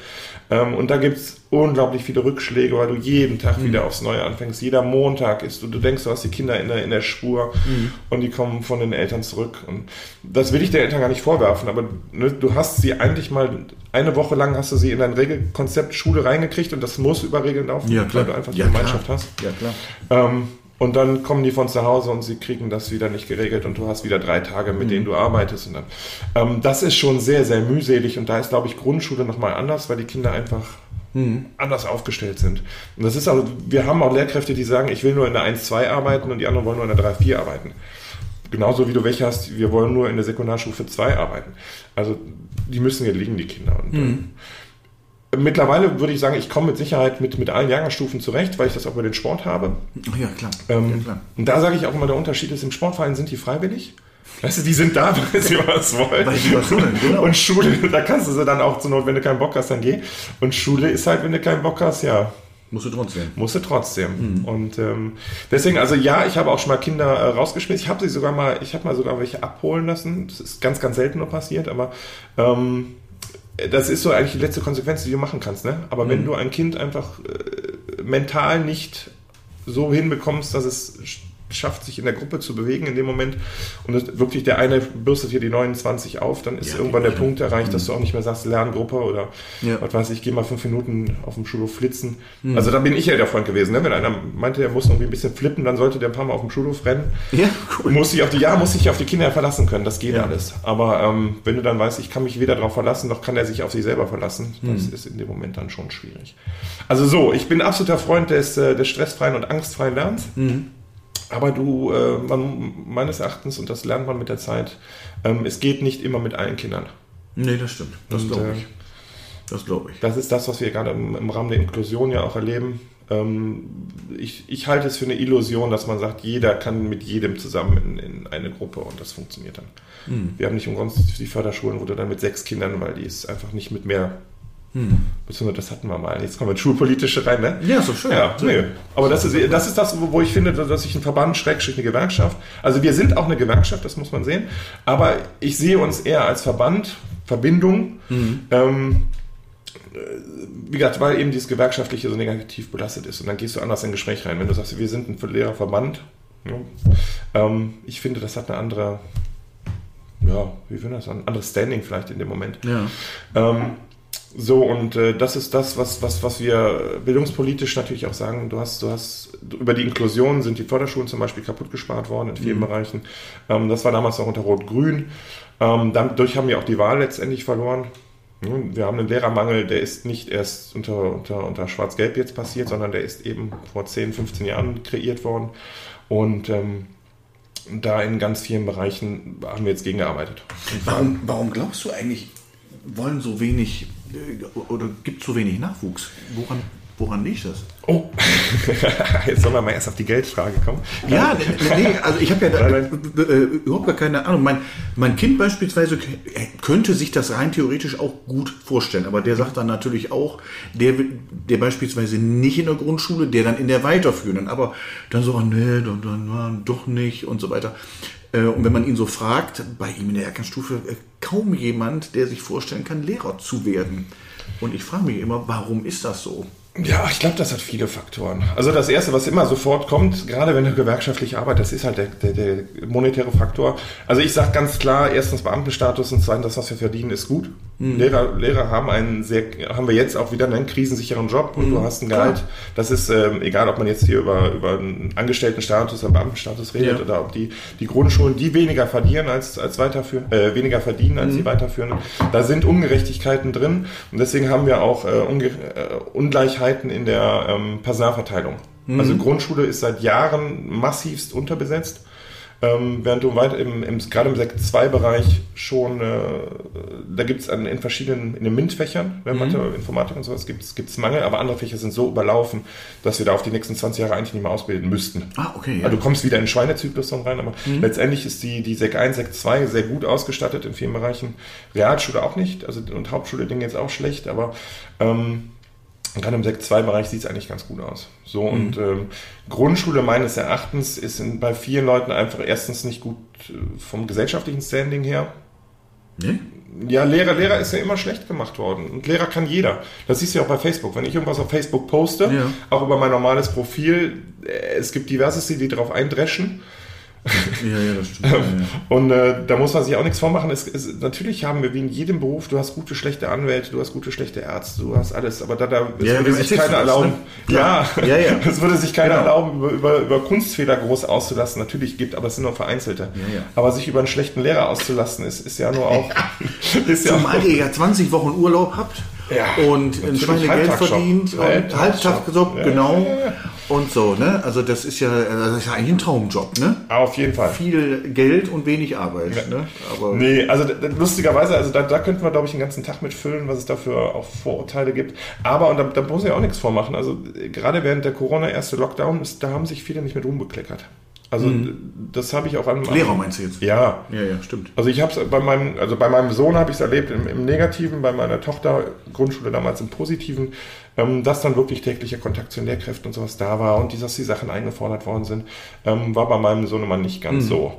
Ähm, und da gibt's unglaublich viele Rückschläge, weil du jeden Tag wieder aufs Neue anfängst. Jeder Montag ist du, du denkst, du hast die Kinder in der, in der Spur und die kommen von den Eltern zurück. Und das will ich den Eltern gar nicht vorwerfen, aber ne, du hast sie eigentlich mal eine Woche lang hast du sie in dein Regelkonzept Schule reingekriegt und das muss über Regeln laufen, weil du einfach die ja, Gemeinschaft klar. hast. Ja, klar. Ähm, und dann kommen die von zu Hause und sie kriegen das wieder nicht geregelt und du hast wieder drei Tage, mit denen du arbeitest. Und dann, ähm, das ist schon sehr, sehr mühselig und da ist, glaube ich, Grundschule nochmal anders, weil die Kinder einfach anders aufgestellt sind. Und das ist auch, wir haben auch Lehrkräfte, die sagen, ich will nur in der 1-2 arbeiten und die anderen wollen nur in der 3-4 arbeiten. Genauso wie du welche hast, wir wollen nur in der Sekundarstufe 2 arbeiten. Also die müssen hier liegen, die Kinder. Und, äh, Mittlerweile würde ich sagen, ich komme mit Sicherheit mit, mit allen Jahrgangsstufen zurecht, weil ich das auch über den Sport habe. Ach ja, klar. Ähm, ja, klar. Und da sage ich auch immer, der Unterschied ist, im Sportverein sind die freiwillig. Weißt du, die sind da, weil sie was wollen. Weil sie was wollen, genau. Und Schule, da kannst du sie dann auch zur Not, wenn du keinen Bock hast, dann geh. Und Schule ist halt, wenn du keinen Bock hast, ja, Musst du trotzdem. musst du trotzdem. Und ähm, deswegen, also ja, ich habe auch schon mal Kinder äh, rausgeschmissen. Ich habe sie sogar mal, ich habe mal sogar welche abholen lassen. Das ist ganz, ganz selten nur passiert, aber ähm, das ist so eigentlich die letzte Konsequenz, die du machen kannst. Ne? Aber wenn du ein Kind einfach äh, mental nicht so hinbekommst, dass es schafft, sich in der Gruppe zu bewegen in dem Moment und es wirklich der eine bürstet hier die 29 auf, dann ist Ja, irgendwann der ja. Punkt erreicht, dass du auch nicht mehr sagst, Lerngruppe oder Ja. was weiß ich, geh mal fünf Minuten auf dem Schulhof flitzen. Also da bin ich ja der Freund gewesen, ne? wenn einer meinte, er muss irgendwie ein bisschen flippen, dann sollte der ein paar Mal auf dem Schulhof rennen. Ja, cool. Muss sich auf die, ja, muss sich auf die Kinder verlassen können, das geht alles. Aber ähm, wenn du dann weißt, ich kann mich weder darauf verlassen, noch kann er sich auf sich selber verlassen, das Mhm. ist in dem Moment dann schon schwierig. Also so, ich bin absoluter Freund des, äh, des stressfreien und angstfreien Lernens. Mhm. Aber du, äh, man, meines Erachtens, und das lernt man mit der Zeit, ähm, es geht nicht immer mit allen Kindern. Nee, das stimmt. Das glaube äh, ich. Das glaube ich. Das ist das, was wir gerade im, im Rahmen der Inklusion ja auch erleben. Ähm, ich, ich halte es für eine Illusion, dass man sagt, jeder kann mit jedem zusammen in, in eine Gruppe und das funktioniert dann. Hm. Wir haben nicht umsonst die Förderschulen, wo du dann mit sechs Kindern, weil die ist einfach nicht mit mehr. Hm. Beziehungsweise das hatten wir mal. Jetzt kommen wir ins Schulpolitische rein, ne? Ja, so schön. Ja, nee. Aber das ist, das ist das, wo ich finde, dass ich ein Verband, Schrägstrich, eine Gewerkschaft. Also wir sind auch eine Gewerkschaft, das muss man sehen. Aber ich sehe uns eher als Verband, Verbindung. Ähm, äh, wie gesagt, weil eben dieses Gewerkschaftliche so negativ belastet ist. Und dann gehst du anders in ein Gespräch rein. Wenn du sagst, wir sind ein Lehrerverband, ja, ähm, ich finde, das hat eine andere, ja, wie finde das, ein anderes Standing vielleicht in dem Moment. Ja. Ähm, so, und äh, das ist das, was, was, was wir bildungspolitisch natürlich auch sagen. Du hast, du hast, über die Inklusion sind die Förderschulen zum Beispiel kaputt gespart worden in vielen Bereichen. Ähm, das war damals noch unter Rot-Grün. Ähm, dadurch haben wir auch die Wahl letztendlich verloren. Wir haben einen Lehrermangel, der ist nicht erst unter, unter, unter Schwarz-Gelb jetzt passiert, sondern der ist eben vor 10, 15 Jahren kreiert worden. Und ähm, da in ganz vielen Bereichen haben wir jetzt gegengearbeitet. Warum, warum glaubst du eigentlich, wollen so wenig oder gibt so wenig Nachwuchs? Woran, woran liegt das? Oh, jetzt sollen wir mal erst auf die Geldfrage kommen. Ja, nee, also ich habe ja da, äh, äh, überhaupt gar keine Ahnung. Mein, mein Kind beispielsweise äh, könnte sich das rein theoretisch auch gut vorstellen, aber der sagt dann natürlich auch, der, der beispielsweise nicht in der Grundschule, der dann in der weiterführenden, aber dann so, oh, nee, dann, dann na, doch nicht und so weiter. Äh, Und wenn man ihn so fragt, bei ihm in der Erkernstufe äh, kaum jemand, der sich vorstellen kann, Lehrer zu werden. Und ich frage mich immer, warum ist das so? Ja, ich glaube, das hat viele Faktoren. Also das Erste, was immer sofort kommt, gerade wenn du gewerkschaftlich arbeitest, das ist halt der, der, der monetäre Faktor. Also ich sage ganz klar, erstens Beamtenstatus und zweitens, das, was wir verdienen, ist gut. Lehrer, Lehrer haben einen sehr, haben wir jetzt auch wieder einen krisensicheren Job und du hast ein Gehalt. Das ist ähm, egal, ob man jetzt hier über, über einen Angestelltenstatus oder Beamtenstatus redet Ja. oder ob die, die Grundschulen, die weniger verdienen als, als weiterführen, äh, weniger verdienen als die weiterführenden. Da sind Ungerechtigkeiten drin und deswegen haben wir auch äh, Unge äh, Ungleichheiten in der ähm, Personalverteilung. Also Grundschule ist seit Jahren massivst unterbesetzt. Ähm, während du weit im, im, gerade im Sekt 2-Bereich schon, äh, da gibt es in verschiedenen, in den MINT-Fächern, ne, Mathe, Informatik und sowas, gibt es Mangel, aber andere Fächer sind so überlaufen, dass wir da auf die nächsten 20 Jahre eigentlich nicht mehr ausbilden müssten. Ah, okay. Ja. Also du kommst wieder in Schweinezyklus dann rein, aber letztendlich ist die, die Sek 1, Sek 2 sehr gut ausgestattet in vielen Bereichen. Realschule auch nicht, also und Hauptschule Dinge jetzt auch schlecht, aber ähm, gerade im Sek 2 Bereich sieht es eigentlich ganz gut aus. So und ähm, Grundschule meines Erachtens ist in, bei vielen Leuten einfach erstens nicht gut äh, vom gesellschaftlichen Standing her. Nee? Ja, Lehrer, Lehrer ist ja immer schlecht gemacht worden. Und Lehrer kann jeder. Das siehst du ja auch bei Facebook. Wenn ich irgendwas auf Facebook poste, Ja. auch über mein normales Profil, äh, es gibt diverseste, die darauf eindreschen. Ja, ja, das stimmt. Ja. Und äh, da muss man sich auch nichts vormachen. Es, es, natürlich haben wir wie in jedem Beruf, du hast gute, schlechte Anwälte, du hast gute, schlechte Ärzte, du hast alles, aber da, da Ja, würde sich keiner das, erlauben. ne? Ja. Ja, ja. es würde sich keiner Genau. erlauben, über, über, über Kunstfehler groß auszulassen. Natürlich gibt, aber es sind nur vereinzelte. Aber sich über einen schlechten Lehrer auszulassen, ist, ist ja nur auch. ist ja Zumal ihr ja 20 Wochen Urlaub habt und ein. Schweinegeld verdient und Halbtagsjob. Halbtagsjob, Ja, genau. Ja, ja. Und so, ne? Also das ist ja, das ist ja eigentlich ein Traumjob, ne? auf jeden Fall. Viel Geld und wenig Arbeit, ne? Aber Nee, also lustigerweise, also da, da könnten wir, glaube ich, den ganzen Tag mit füllen, was es dafür auch Vorurteile gibt. Aber, und da, da muss ich auch nichts vormachen, also äh, gerade während der Corona erste Lockdown ist, da haben sich viele nicht mit rumbekleckert. Also d- das habe ich auch an... Lehrer meinst du jetzt? Ja. Ja, ja, stimmt. Also ich habe es bei meinem, also bei meinem Sohn habe ich es erlebt im, im Negativen, bei meiner Tochter Grundschule damals im Positiven, ähm, dass dann wirklich täglicher Kontakt zu den Lehrkräften und sowas da war und die, dass die Sachen eingefordert worden sind, ähm, war bei meinem Sohnemann nicht ganz so.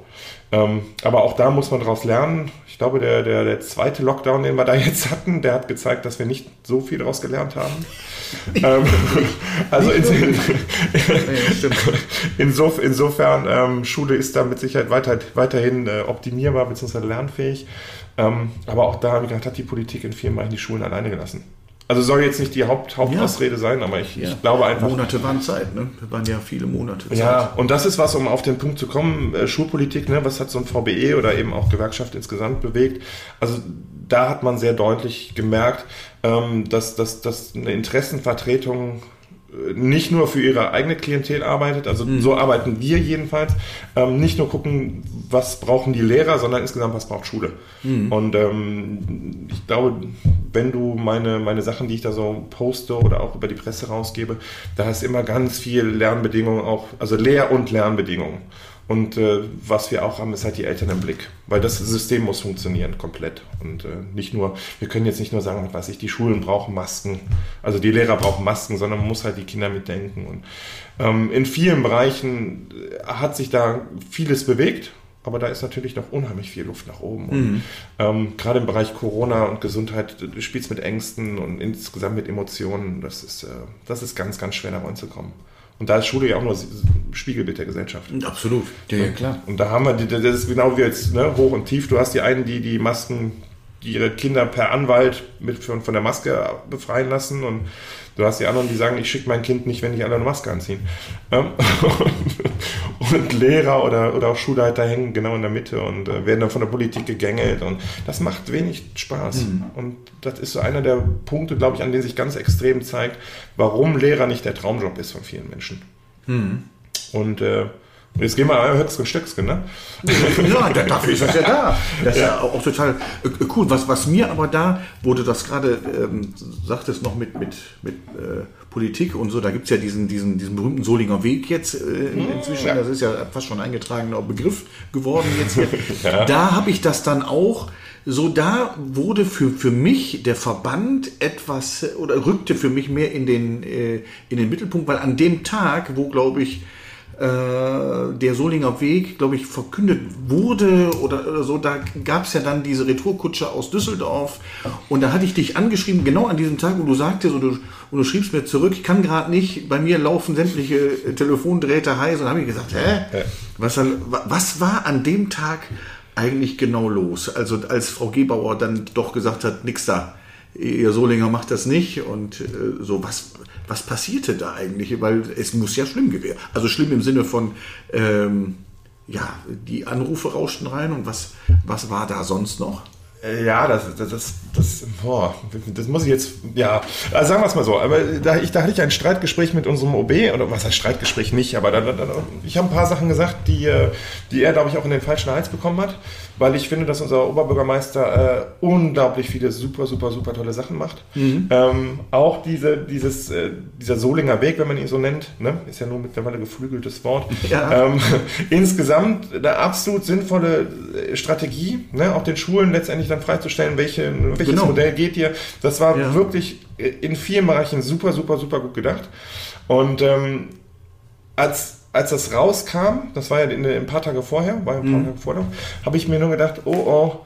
Ähm, aber auch da muss man daraus lernen. Ich glaube, der, der, der zweite Lockdown, den wir da jetzt hatten, der hat gezeigt, dass wir nicht so viel daraus gelernt haben. ähm, also in. Insof insofern, ähm, Schule ist da mit Sicherheit weiter, weiterhin äh, optimierbar bzw. lernfähig. Ähm, aber auch da, wie gesagt, hat die Politik in vielen Bereichen die Schulen alleine gelassen. Also soll jetzt nicht die Haupt, Hauptausrede sein, aber ich, ich glaube einfach. Monate waren Zeit, ne? Das waren ja viele Monate Zeit. Ja, und das ist was, um auf den Punkt zu kommen, äh, Schulpolitik, ne, was hat so ein VBE oder eben auch Gewerkschaft insgesamt bewegt? Also da hat man sehr deutlich gemerkt, ähm, dass, dass, dass eine Interessenvertretung nicht nur für ihre eigene Klientel arbeitet, also so arbeiten wir jedenfalls, ähm, nicht nur gucken, was brauchen die Lehrer, sondern insgesamt, was braucht Schule. Und ähm, ich glaube, wenn du meine, meine Sachen, die ich da so poste oder auch über die Presse rausgebe, da ist immer ganz viel Lernbedingungen auch, also Lehr- und Lernbedingungen. Und äh, was wir auch haben, ist halt die Eltern im Blick. Weil das System muss funktionieren komplett. Und äh, nicht nur, wir können jetzt nicht nur sagen, was weiß ich, die Schulen brauchen Masken, also die Lehrer brauchen Masken, sondern man muss halt die Kinder mitdenken. Und ähm, in vielen Bereichen äh, hat sich da vieles bewegt. Aber da ist natürlich noch unheimlich viel Luft nach oben. Und, ähm, gerade im Bereich Corona und Gesundheit, du spielst mit Ängsten und insgesamt mit Emotionen. Das ist, äh, das ist ganz, ganz schwer da reinzukommen. Und da ist Schule ja auch nur Spiegelbild der Gesellschaft. Absolut. Ja, ja, klar. Und da haben wir, die- das ist genau wie jetzt ne, hoch und tief. Du hast die einen, die die Masken, die ihre Kinder per Anwalt mit von, von der Maske befreien lassen und du hast die anderen, die sagen, ich schicke mein Kind nicht, wenn nicht alle eine Maske anziehen. Ähm, und, und Lehrer oder, oder auch Schulleiter hängen genau in der Mitte und äh, werden dann von der Politik gegängelt und das macht wenig Spaß. Und das ist so einer der Punkte, glaube ich, an denen sich ganz extrem zeigt, warum Lehrer nicht der Traumjob ist von vielen Menschen. Und äh, jetzt gehen wir einmal Höchstgen Stöcksken, ne? Ja, da- dafür ist das ja da. Das ist ja auch, auch total äh, cool. Was, was mir aber da, wo du das gerade ähm, sagtest, noch mit, mit, mit äh, Politik und so, da gibt's ja diesen, diesen, diesen berühmten Solinger Weg jetzt äh, in- inzwischen. Ja. Das ist ja fast schon ein eingetragener Begriff geworden jetzt hier. Da habe ich das dann auch. So, da wurde für, für mich der Verband etwas äh, oder rückte für mich mehr in den, äh, in den Mittelpunkt, weil an dem Tag, wo, glaube ich, äh, der Solinger Weg, glaube ich, verkündet wurde oder, oder so, da gab es ja dann diese Retourkutsche aus Düsseldorf und da hatte ich dich angeschrieben, genau an diesem Tag, wo du sagtest und du, und du schriebst mir zurück, ich kann gerade nicht, bei mir laufen sämtliche äh, Telefondrähte heiß und habe ich gesagt, hä? Was, was war an dem Tag eigentlich genau los? Also als Frau Gebauer dann doch gesagt hat, nix da, ihr Solinger macht das nicht und äh, so, was, was passierte da eigentlich? Weil es muss ja schlimm gewesen. Also schlimm im Sinne von, ähm, ja, die Anrufe rauschten rein und was, was war da sonst noch? Äh, Ja, das, das, das, das, boah, das muss ich jetzt, ja, also sagen wir es mal so, aber da, ich, da hatte ich ein Streitgespräch mit unserem OB, oder was heißt Streitgespräch nicht, aber da, da, da, ich habe ein paar Sachen gesagt, die, äh, die er, glaube ich, auch in den falschen Hals bekommen hat, weil ich finde, dass unser Oberbürgermeister äh, unglaublich viele super, super, super tolle Sachen macht. Ähm, auch diese, dieses, äh, dieser Solinger Weg, wenn man ihn so nennt, ne, ist ja nur mittlerweile geflügeltes Wort. Ja. Ähm, insgesamt eine absolut sinnvolle äh, Strategie, ne, auch den Schulen letztendlich dann freizustellen, welche, welches Genau. Modell geht ihr. Das war Ja. wirklich in vielen Bereichen super, super, super gut gedacht. Und ähm, als, als das rauskam, das war ja in, ein paar Tage vorher, war ja ein paar Tage vorher, habe ich mir nur gedacht, oh, oh,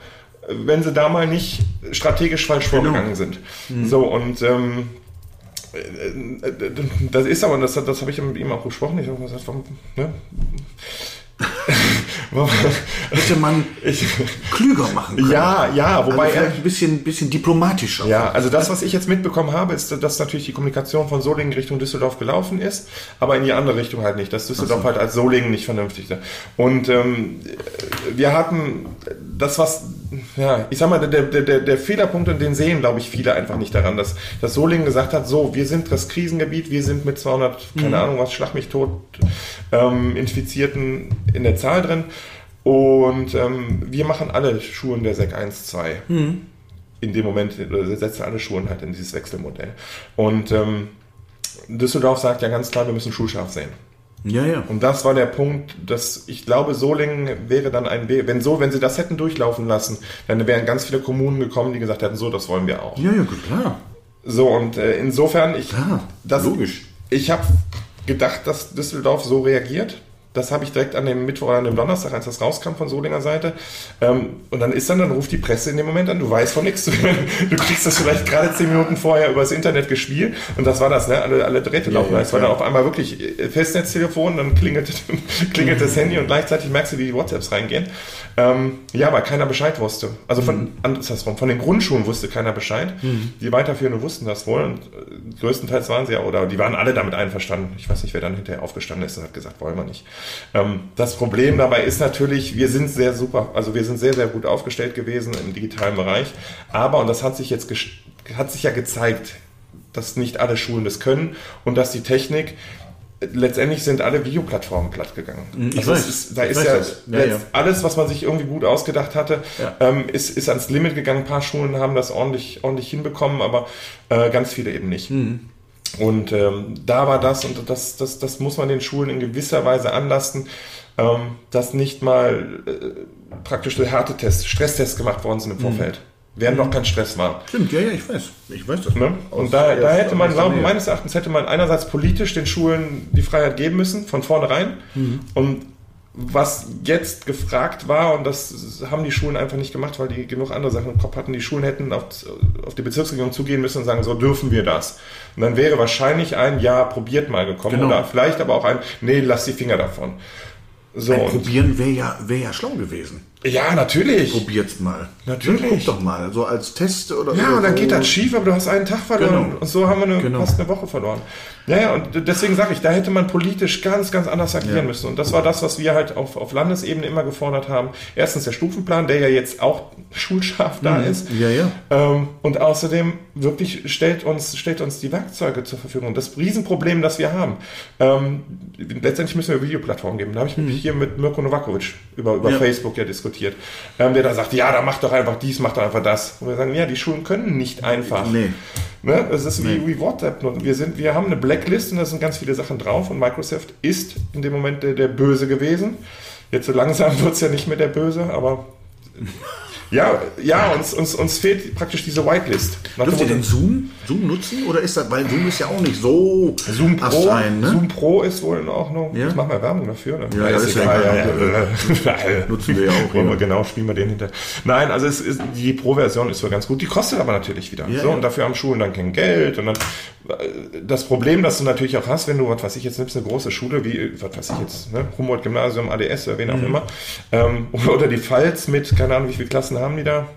wenn sie da mal nicht strategisch falsch vorgegangen sind. So, und ähm, äh, äh, das ist aber, das, das habe ich mit ihm auch besprochen. Ich habe gesagt, warum, ne? Hätte man ich, klüger machen können. ja, ja, also wobei vielleicht ein bisschen, bisschen diplomatischer. Ja, also das, was ich jetzt mitbekommen habe, ist, dass natürlich die Kommunikation von Solingen Richtung Düsseldorf gelaufen ist, aber in die andere Richtung halt nicht. Dass Düsseldorf halt als Solingen nicht vernünftig ist. Und ähm, wir hatten das, was, ja, ich sag mal, der, der, der, der Fehlerpunkt, und den sehen, glaube ich, viele einfach nicht daran, dass, dass Solingen gesagt hat, so, wir sind das Krisengebiet, wir sind mit 200, keine Ahnung was, schlag mich tot, ähm, Infizierten in der Zahl drin. Und ähm, wir machen alle Schulen der SEC 1, 2 in dem Moment setzen alle Schulen halt in dieses Wechselmodell. Und ähm, Düsseldorf sagt ja ganz klar, wir müssen schulscharf sehen. Ja. ja. Und das war der Punkt, dass ich glaube, Solingen wäre dann ein Weg, wenn so, wenn sie das hätten durchlaufen lassen, dann wären ganz viele Kommunen gekommen, die gesagt hätten, so, das wollen wir auch. Ja, ja, gut, klar. So, und äh, insofern, ich, Klar, das, logisch. ich habe gedacht, dass Düsseldorf so reagiert. Das habe ich direkt an dem Mittwoch oder an dem Donnerstag, als das rauskam von Solinger Seite. Ähm, und dann ist dann, dann ruft die Presse in dem Moment an, du weißt von nichts. Du kriegst das vielleicht gerade zehn Minuten vorher übers Internet gespielt. Und das war das, ne? Alle, alle Drähte laufen. ja, es war dann auf einmal wirklich äh, Festnetztelefon, dann klingelt, klingelt das Handy und gleichzeitig merkst du, wie die WhatsApps reingehen. Ähm, ja, weil keiner Bescheid wusste. Also von, andersherum, von den Grundschulen wusste keiner Bescheid. Die Weiterführenden wussten das wohl und äh, größtenteils waren sie ja, oder die waren alle damit einverstanden. Ich weiß nicht, wer dann hinterher aufgestanden ist und hat gesagt, wollen wir nicht. Ähm, das Problem dabei ist natürlich, wir sind sehr super, also wir sind sehr, sehr gut aufgestellt gewesen im digitalen Bereich. Aber, und das hat sich jetzt, hat sich ja gezeigt, dass nicht alle Schulen das können und dass die Technik letztendlich sind alle Videoplattformen platt gegangen. Mhm, ich also weiß. ist, da ist ja. Ja, ja. alles, was man sich irgendwie gut ausgedacht hatte, Ja. ähm, ist, ist ans Limit gegangen. Ein paar Schulen haben das ordentlich, ordentlich hinbekommen, aber äh, ganz viele eben nicht. Mhm. Und ähm, da war das und das, das, das muss man den Schulen in gewisser Weise anlasten, ähm, dass nicht mal äh, praktisch so Härtetests, Stresstests gemacht worden sind im Vorfeld. Während noch kein Stress war. Stimmt, ja, ja, ich weiß. Ich weiß das. Ne? Und da, da hätte man, aus der glaub, Nähe. meines Erachtens hätte man einerseits politisch den Schulen die Freiheit geben müssen, von vornherein. Mhm. Und was jetzt gefragt war, und das haben die Schulen einfach nicht gemacht, weil die genug andere Sachen im Kopf hatten, die Schulen hätten auf, auf die Bezirksregierung zugehen müssen und sagen, so dürfen wir das. Und dann wäre wahrscheinlich ein Ja, probiert mal gekommen. Genau. Oder vielleicht aber auch ein Nee, lass die Finger davon. So, Ein Probieren wäre ja, wär ja schlau gewesen. Ja, natürlich. Probiert's mal. Natürlich. Guck doch mal, so als Test oder Ja, oder und dann so. geht das schief, aber du hast einen Tag verloren Genau. und so haben wir eine, Genau. fast eine Woche verloren. Ja, ja, und deswegen sage ich, da hätte man politisch ganz, ganz anders agieren Ja. müssen. Und das war das, was wir halt auf, auf Landesebene immer gefordert haben. Erstens der Stufenplan, der ja jetzt auch schulscharf da ist. Ja, ja. Ähm, und außerdem wirklich stellt uns, stellt uns die Werkzeuge zur Verfügung. Das Riesenproblem, das wir haben. Ähm, letztendlich müssen wir Videoplattformen geben. Da habe ich mich hier mit Mirko Novakovic über, über Mhm. Ja. Facebook ja diskutiert. Ähm, der da sagt, ja, da macht doch einfach dies, macht doch einfach das. Und wir sagen, ja, die Schulen können nicht einfach. Nee. Ne? Es ist wie, Nee. wie WhatsApp. Und Wir, sind, wir haben eine Blacklist und da sind ganz viele Sachen drauf. Und Microsoft ist in dem Moment der, der Böse gewesen. Jetzt so langsam wird es ja nicht mehr der Böse, aber ja, ja uns, uns, uns fehlt praktisch diese Whitelist. Dürft ihr denn Zoom, Zoom nutzen? Oder ist das, weil Zoom ist ja auch nicht so Zoom Pro, astrein, ne? Zoom Pro ist wohl in Ordnung. Ja? Ich mache mal Werbung dafür. Ne? Ja, ja, ist ja egal. ja. Nutzen wir ja auch, ja. wir genau, spielen wir den hinter. Nein, also es ist, die Pro-Version ist wohl ganz gut. Die kostet aber natürlich wieder. Ja, so, ja. und dafür haben Schulen dann kein Geld. Und dann das Problem, das du natürlich auch hast, wenn du, was weiß ich, jetzt nimmst eine große Schule, wie, was weiß ich jetzt, ne? Humboldt-Gymnasium, ADS oder wen Mhm. auch immer, ähm, oder die Pfalz mit, keine Ahnung, wie viele Klassen haben die da?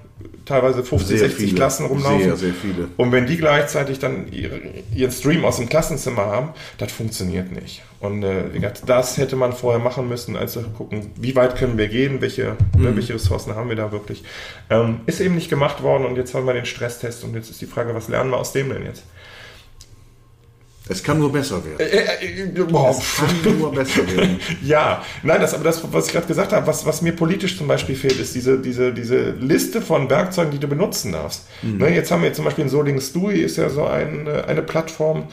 Teilweise 50, Sehr 60 viele. Klassen rumlaufen. Sehr, sehr viele. Und wenn die gleichzeitig dann ihre, ihren Stream aus dem Klassenzimmer haben, das funktioniert nicht. Und äh, wie gesagt, das hätte man vorher machen müssen, als zu gucken, wie weit können wir gehen, welche, Mhm. ne, welche Ressourcen haben wir da wirklich. Ähm, ist eben nicht gemacht worden und jetzt haben wir den Stresstest und jetzt ist die Frage, was lernen wir aus dem denn jetzt? Es kann nur besser werden. Äh, äh, boah, Es kann nur besser werden. Ja, nein, das, aber das, was ich gerade gesagt habe, was, was mir politisch zum Beispiel fehlt, ist diese, diese, diese Liste von Werkzeugen, die du benutzen darfst. Ne, jetzt haben wir zum Beispiel in Solingen Stui, ist ja so ein, äh, eine Plattform,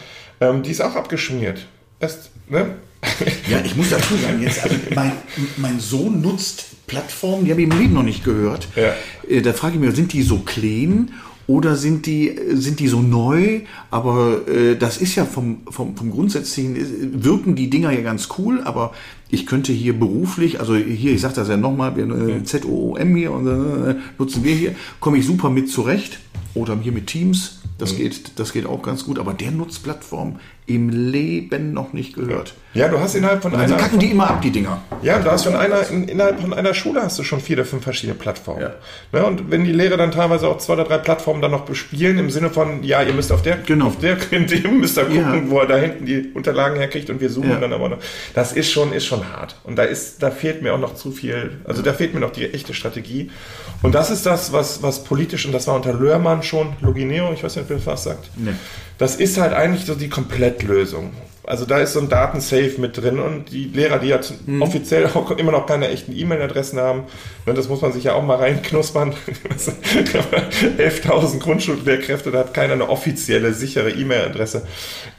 ähm, die ist auch abgeschmiert. Erst, ne? Ja, ich muss dazu sagen, jetzt, also mein, mein Sohn nutzt Plattformen, die habe ich im Leben noch nicht gehört. Ja. Äh, Da frage ich mich, sind die so clean oder sind die, sind die so neu? Aber äh, das ist ja vom, vom, vom Grundsätzlichen, wirken die Dinger ja ganz cool, aber ich könnte hier beruflich, also hier, ich sage das ja nochmal, wir äh, ZOOM hier und äh, nutzen wir hier, komme ich super mit zurecht. Oder hier mit Teams, das, geht, das geht auch ganz gut, aber der nutzt Plattform im Leben noch nicht gehört. Ja, du hast innerhalb von Also einer. kacken die immer ab, die Dinger. Ja, du hast von einer, in, innerhalb von einer Schule hast du schon vier oder fünf verschiedene Plattformen. Ja. Ne, und wenn die Lehrer dann teilweise auch zwei oder drei Plattformen dann noch bespielen, im Sinne von, ja, ihr müsst auf der, Genau. auf der, in dem müsst ihr gucken, Ja. wo er da hinten die Unterlagen herkriegt und wir suchen Ja. dann aber noch. Das ist schon, ist schon hart. Und da ist, da fehlt mir auch noch zu viel, also da fehlt mir noch die echte Strategie. Und das ist das, was, was politisch, und das war unter Löhrmann schon, Logineo, ich weiß nicht, wer das was sagt. Nee. Das ist halt eigentlich so die Komplettlösung. Also da ist so ein Datensafe mit drin und die Lehrer, die jetzt Mhm. offiziell auch immer noch keine echten E-Mail-Adressen haben, ne, das muss man sich ja auch mal reinknuspern. 11.000 Grundschullehrkräfte, da hat keiner eine offizielle, sichere E-Mail-Adresse.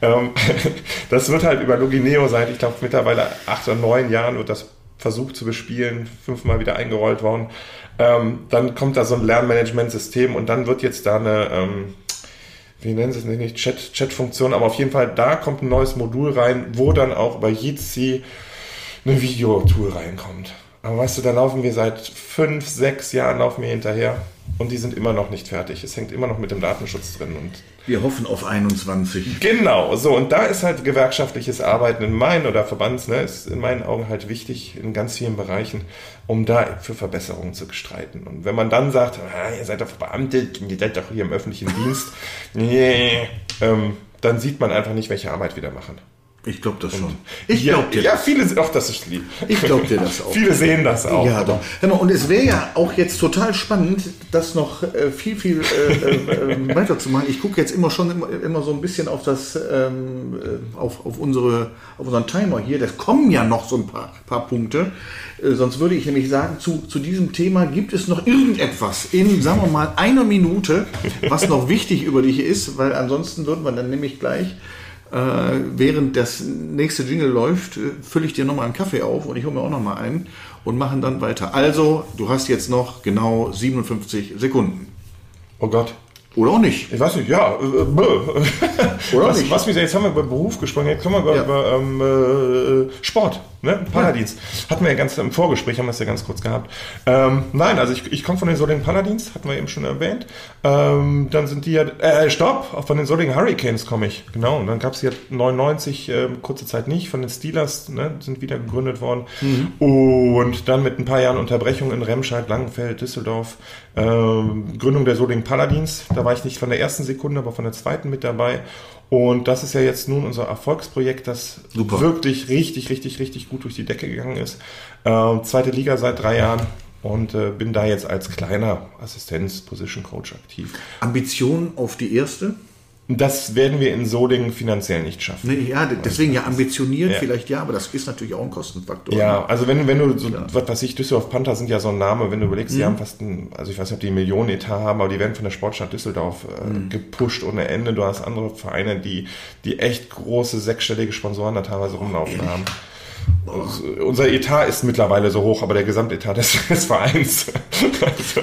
Ähm, das wird halt über Logineo seit, ich glaube, mittlerweile acht oder neun Jahren wird das versucht zu bespielen, fünfmal wieder eingerollt worden. Ähm, dann kommt da so ein Lernmanagementsystem und dann wird jetzt da eine, ähm, wie nennen sie es nicht, Chat, Chat-Funktion, aber auf jeden Fall, da kommt ein neues Modul rein, wo dann auch über Jitsi eine Videotool reinkommt. Aber weißt du, da laufen wir seit fünf, sechs Jahren laufen wir hinterher und die sind immer noch nicht fertig. Es hängt immer noch mit dem Datenschutz drin und Wir hoffen auf 21. Genau, so und da ist halt gewerkschaftliches Arbeiten in meinen oder Verbands, ne, ist in meinen Augen halt wichtig in ganz vielen Bereichen, um da für Verbesserungen zu streiten. Und wenn man dann sagt, ah, ihr seid doch verbeamtet, ihr seid doch hier im öffentlichen Dienst, nee, ähm, dann sieht man einfach nicht, welche Arbeit wir da machen. Ich glaube das schon. Ich ja, glaube dir ja, das. viele, auch das ist lieb. Ich glaube dir das auch. Viele sehen das auch. Ja, doch. Hör mal, und es wäre ja auch jetzt total spannend, das noch äh, viel, viel äh, äh, äh, weiterzumachen. Ich gucke jetzt immer schon immer, immer so ein bisschen auf das, ähm, äh, auf, auf, unsere, auf unseren Timer hier. Das kommen ja noch so ein paar, paar Punkte. Äh, sonst würde ich nämlich sagen, zu, zu diesem Thema gibt es noch irgendetwas in, sagen wir mal, einer Minute, was noch wichtig über dich ist, weil ansonsten würden wir dann nämlich gleich äh, während das nächste Jingle läuft, äh, fülle ich dir nochmal einen Kaffee auf und ich hole mir auch nochmal einen und machen dann weiter. Also, du hast jetzt noch genau 57 Sekunden. Oh Gott. Oder auch nicht. Ich weiß nicht, ja. Äh, bäh. Oder was, nicht? was jetzt haben wir über Beruf gesprochen, jetzt kommen wir über, Ja. über ähm, äh, Sport, ne? Paladins. Hatten wir ja ganz im Vorgespräch, haben wir es ja ganz kurz gehabt. Ähm, nein, also ich, ich komme von den Solingen Paladins, hatten wir eben schon erwähnt. Ähm, dann sind die ja, äh, stopp, von den Solingen Hurricanes komme ich, genau. Und dann gab es ja 99, ähm, kurze Zeit nicht, von den Steelers, ne? sind wieder gegründet worden. Und dann mit ein paar Jahren Unterbrechung in Remscheid, Langenfeld, Düsseldorf, ähm, Gründung der Solingen Paladins. Da war ich nicht von der ersten Sekunde, aber von der zweiten mit dabei. Und das ist ja jetzt nun unser Erfolgsprojekt, das Super. wirklich richtig, richtig, richtig gut durch die Decke gegangen ist. Ähm, zweite Liga seit drei Jahren und äh, bin da jetzt als kleiner Assistenz, Position Coach aktiv. Ambition auf die erste? Das werden wir in Solingen finanziell nicht schaffen. Nee, ja, deswegen ja ambitioniert, Ja. vielleicht ja, aber das ist natürlich auch ein Kostenfaktor. Ja, also wenn, wenn du, so, was weiß ich, Düsseldorf Panther sind ja so ein Name, wenn du überlegst, Mhm. die haben fast ein, also ich weiß nicht, ob die einen Millionen Etat haben, aber die werden von der Sportstadt Düsseldorf äh, Mhm. gepusht ohne Ende. Du hast andere Vereine, die, die echt große sechsstellige Sponsoren da teilweise rumlaufen haben. Also, unser Etat ist mittlerweile so hoch, aber der Gesamtetat des, des Vereins.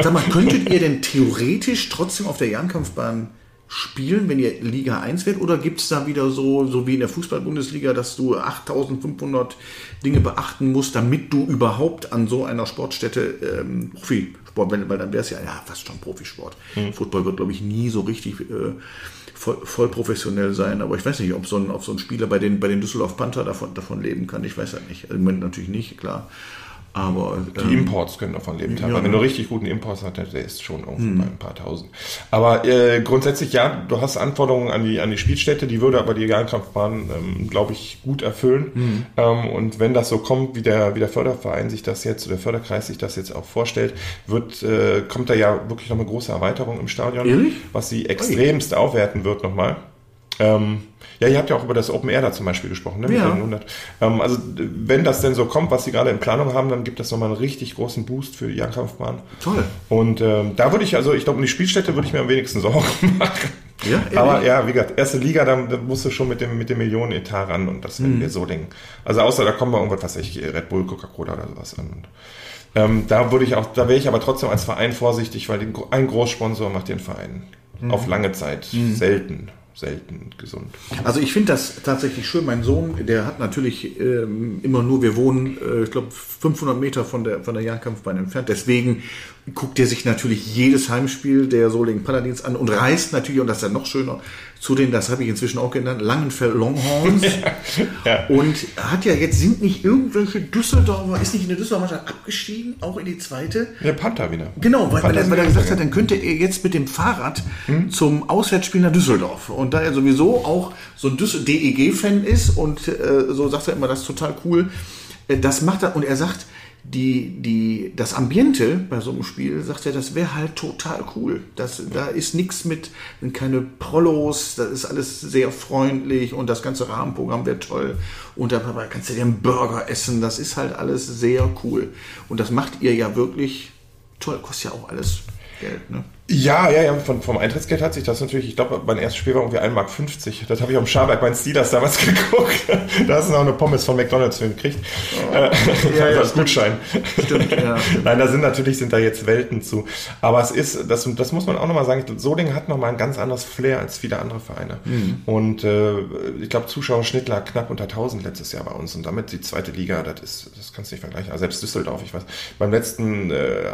Sag mal, könntet ihr denn theoretisch trotzdem auf der Jernkampfbahn spielen, wenn ihr Liga 1 werdet? Oder gibt es da wieder so, so wie in der Fußball-Bundesliga, dass du 8500 Dinge beachten musst, damit du überhaupt an so einer Sportstätte ähm, Profisport, weil, weil dann wäre es ja, ja fast schon Profisport. Football wird, glaube ich, nie so richtig äh, voll, voll professionell sein, aber ich weiß nicht, ob so ein, ob so ein Spieler bei den, bei den Düsseldorf Panther davon, davon leben kann. Ich weiß ja nicht. Im Moment natürlich nicht, klar. Aber Die Imports können davon leben. ja, aber wenn du richtig guten Imports hast, der ist schon irgendwie bei ein paar tausend. Aber äh, grundsätzlich ja, du hast Anforderungen an die, an die Spielstätte, die würde aber die Jahrenkampfbahn, ähm, glaube ich, gut erfüllen. Ähm, und wenn das so kommt, wie der, wie der Förderverein sich das jetzt, oder der Förderkreis sich das jetzt auch vorstellt, wird, äh, kommt da ja wirklich noch eine große Erweiterung im Stadion, Ehrlich? was sie extremst aufwerten wird nochmal. Ähm, ja, ihr habt ja auch über das Open Air da zum Beispiel gesprochen, ne? Ja. den 100. Ähm, also wenn das denn so kommt, was sie gerade in Planung haben, dann gibt das nochmal einen richtig großen Boost für die Jagdkampfbahn. Toll. Und ähm, da würde ich, also ich glaube, um die Spielstätte würde ich mir am wenigsten Sorgen machen. Ja, ehrlich? Aber ja, wie gesagt, erste Liga, da, da musst du schon mit dem, mit dem Millionenetat ran und das Mhm. werden wir so denken. Also außer da kommen wir irgendwas, was ich, Red Bull, Coca-Cola oder sowas an. Und, ähm, da würde ich auch, da wäre ich aber trotzdem als Verein vorsichtig, weil die, ein Großsponsor macht den Verein Mhm. auf lange Zeit selten, selten gesund. Also ich finde das tatsächlich schön. Mein Sohn, der hat natürlich ähm, immer nur, wir wohnen, äh, ich glaube, 500 Meter von der, von der Jagdkampfbahn entfernt. Deswegen guckt er sich natürlich jedes Heimspiel der Solingen Paladins an und reist natürlich, und das ist ja noch schöner, zu den, das habe ich inzwischen auch genannt, Langenfeld Longhorns. Ja. Und hat ja jetzt, sind nicht irgendwelche Düsseldorfer, ist nicht in der Düsseldorfer Mannschaft abgestiegen, auch in die zweite? Der Panther wieder. Genau, weil, weil, er, weil er gesagt hat, dann könnte er jetzt mit dem Fahrrad zum Auswärtsspiel nach Düsseldorf. Und da er sowieso auch so ein DEG-Fan ist und äh, so sagt er immer, das ist total cool, äh, das macht er. Und er sagt, die, die, das Ambiente bei so einem Spiel, sagt er, das wäre halt total cool. Das, da ist nichts mit, sind keine Prollos, das ist alles sehr freundlich und das ganze Rahmenprogramm wäre toll. Und da kannst du dir einen Burger essen, das ist halt alles sehr cool. Und das macht ihr ja wirklich toll, kostet ja auch alles Geld, ne? Ja, ja, ja, von, vom Eintrittsgeld hat sich das natürlich, ich glaube, mein erstes Spiel war irgendwie 1,50 Mark. Das habe ich am Scharberg bei den Steelers damals geguckt. da hast du noch eine Pommes von McDonalds für gekriegt. Äh, Ja, ja, als stimmt. Gutschein. Stimmt, ja. Nein, da sind natürlich sind da jetzt Welten zu. Aber es ist, das, das muss man auch nochmal sagen, Solingen hat nochmal ein ganz anderes Flair als viele andere Vereine. Mhm. Und äh, ich glaube, Zuschauerschnitt lag knapp unter 1000 letztes Jahr bei uns. Und damit die zweite Liga, das ist, das kannst du nicht vergleichen. Also selbst Düsseldorf, ich weiß, beim letzten äh,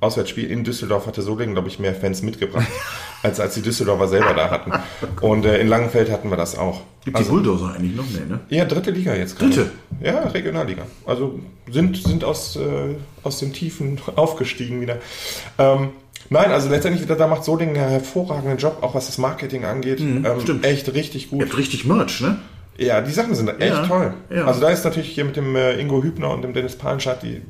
Auswärtsspiel in Düsseldorf hatte Solingen, glaube ich, mehr Fans mitgebracht, als, als die Düsseldorfer selber da hatten. Und äh, in Langenfeld hatten wir das auch. Gibt die Bulldozer eigentlich noch? Nee, ne? Ja, dritte Liga jetzt gerade. Dritte? Ja, Regionalliga. Also sind, sind aus, äh, aus den Tiefen aufgestiegen wieder. Ähm, nein, also letztendlich, da, da macht Solingen einen hervorragenden Job, auch was das Marketing angeht. ähm, Mhm, stimmt. Echt richtig Ihr gut. habt richtig Merch, ne? Ja, die Sachen sind echt Ja, toll. ja. Also da ist natürlich hier mit dem äh, Ingo Hübner und dem Dennis Palenschat die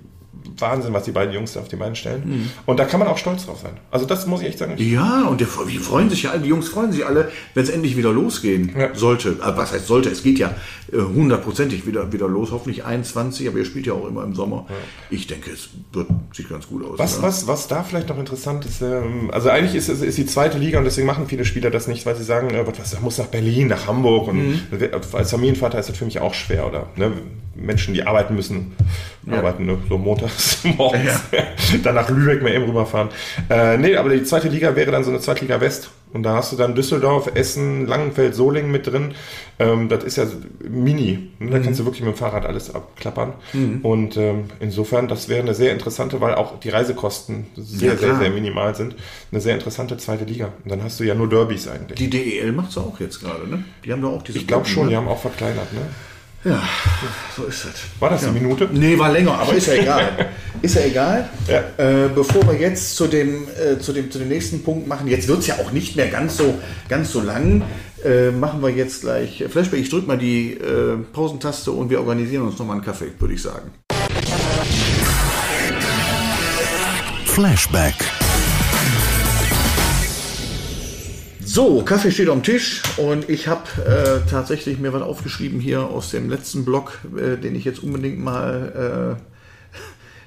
Wahnsinn, was die beiden Jungs da auf die Beine stellen. Mhm. Und da kann man auch stolz drauf sein. Also das muss ich echt sagen. Ja, und der, die freuen sich ja alle, die Jungs freuen sich alle, wenn es endlich wieder losgehen Ja. sollte. Also was heißt sollte? Es geht ja äh, hundertprozentig wieder, wieder los, hoffentlich 21, aber ihr spielt ja auch immer im Sommer. Ich denke, es wird, sieht ganz gut aus. was, ne? was, was da vielleicht noch interessant ist, ähm, also eigentlich ist es ist die zweite Liga und deswegen machen viele Spieler das nicht, weil sie sagen, äh, was, muss nach Berlin, nach Hamburg und Mhm. als Familienvater ist das für mich auch schwer oder ne, Menschen, die arbeiten müssen, arbeiten ne, so montags morgens, dann nach Lübeck mal eben rüberfahren. Äh, nee, aber die zweite Liga wäre dann so eine zweite Liga West und da hast du dann Düsseldorf, Essen, Langenfeld, Solingen mit drin. Ähm, das ist ja mini. Ne? Da Mhm. kannst du wirklich mit dem Fahrrad alles abklappern. Und ähm, insofern, das wäre eine sehr interessante, weil auch die Reisekosten sehr, Ja, sehr, sehr minimal sind. Eine sehr interessante zweite Liga. Und dann hast du ja nur Derbys eigentlich. Die DEL macht es auch jetzt gerade, ne? Die haben doch auch diese ich glaube schon, ne? die haben auch verkleinert. Ne? Ja, so ist das. War das die Minute? Nee, war länger, aber ist ja egal. ist ja egal. Ja. Äh, bevor wir jetzt zu dem, äh, zu, dem, zu dem nächsten Punkt machen, jetzt wird es ja auch nicht mehr ganz so, ganz so lang, äh, machen wir jetzt gleich Flashback. Ich drücke mal die äh, Pausentaste und wir organisieren uns nochmal einen Kaffee, würde ich sagen. Flashback. So, Kaffee steht am Tisch und ich habe äh, tatsächlich mir was aufgeschrieben hier aus dem letzten Blog, äh, den ich jetzt unbedingt mal, äh,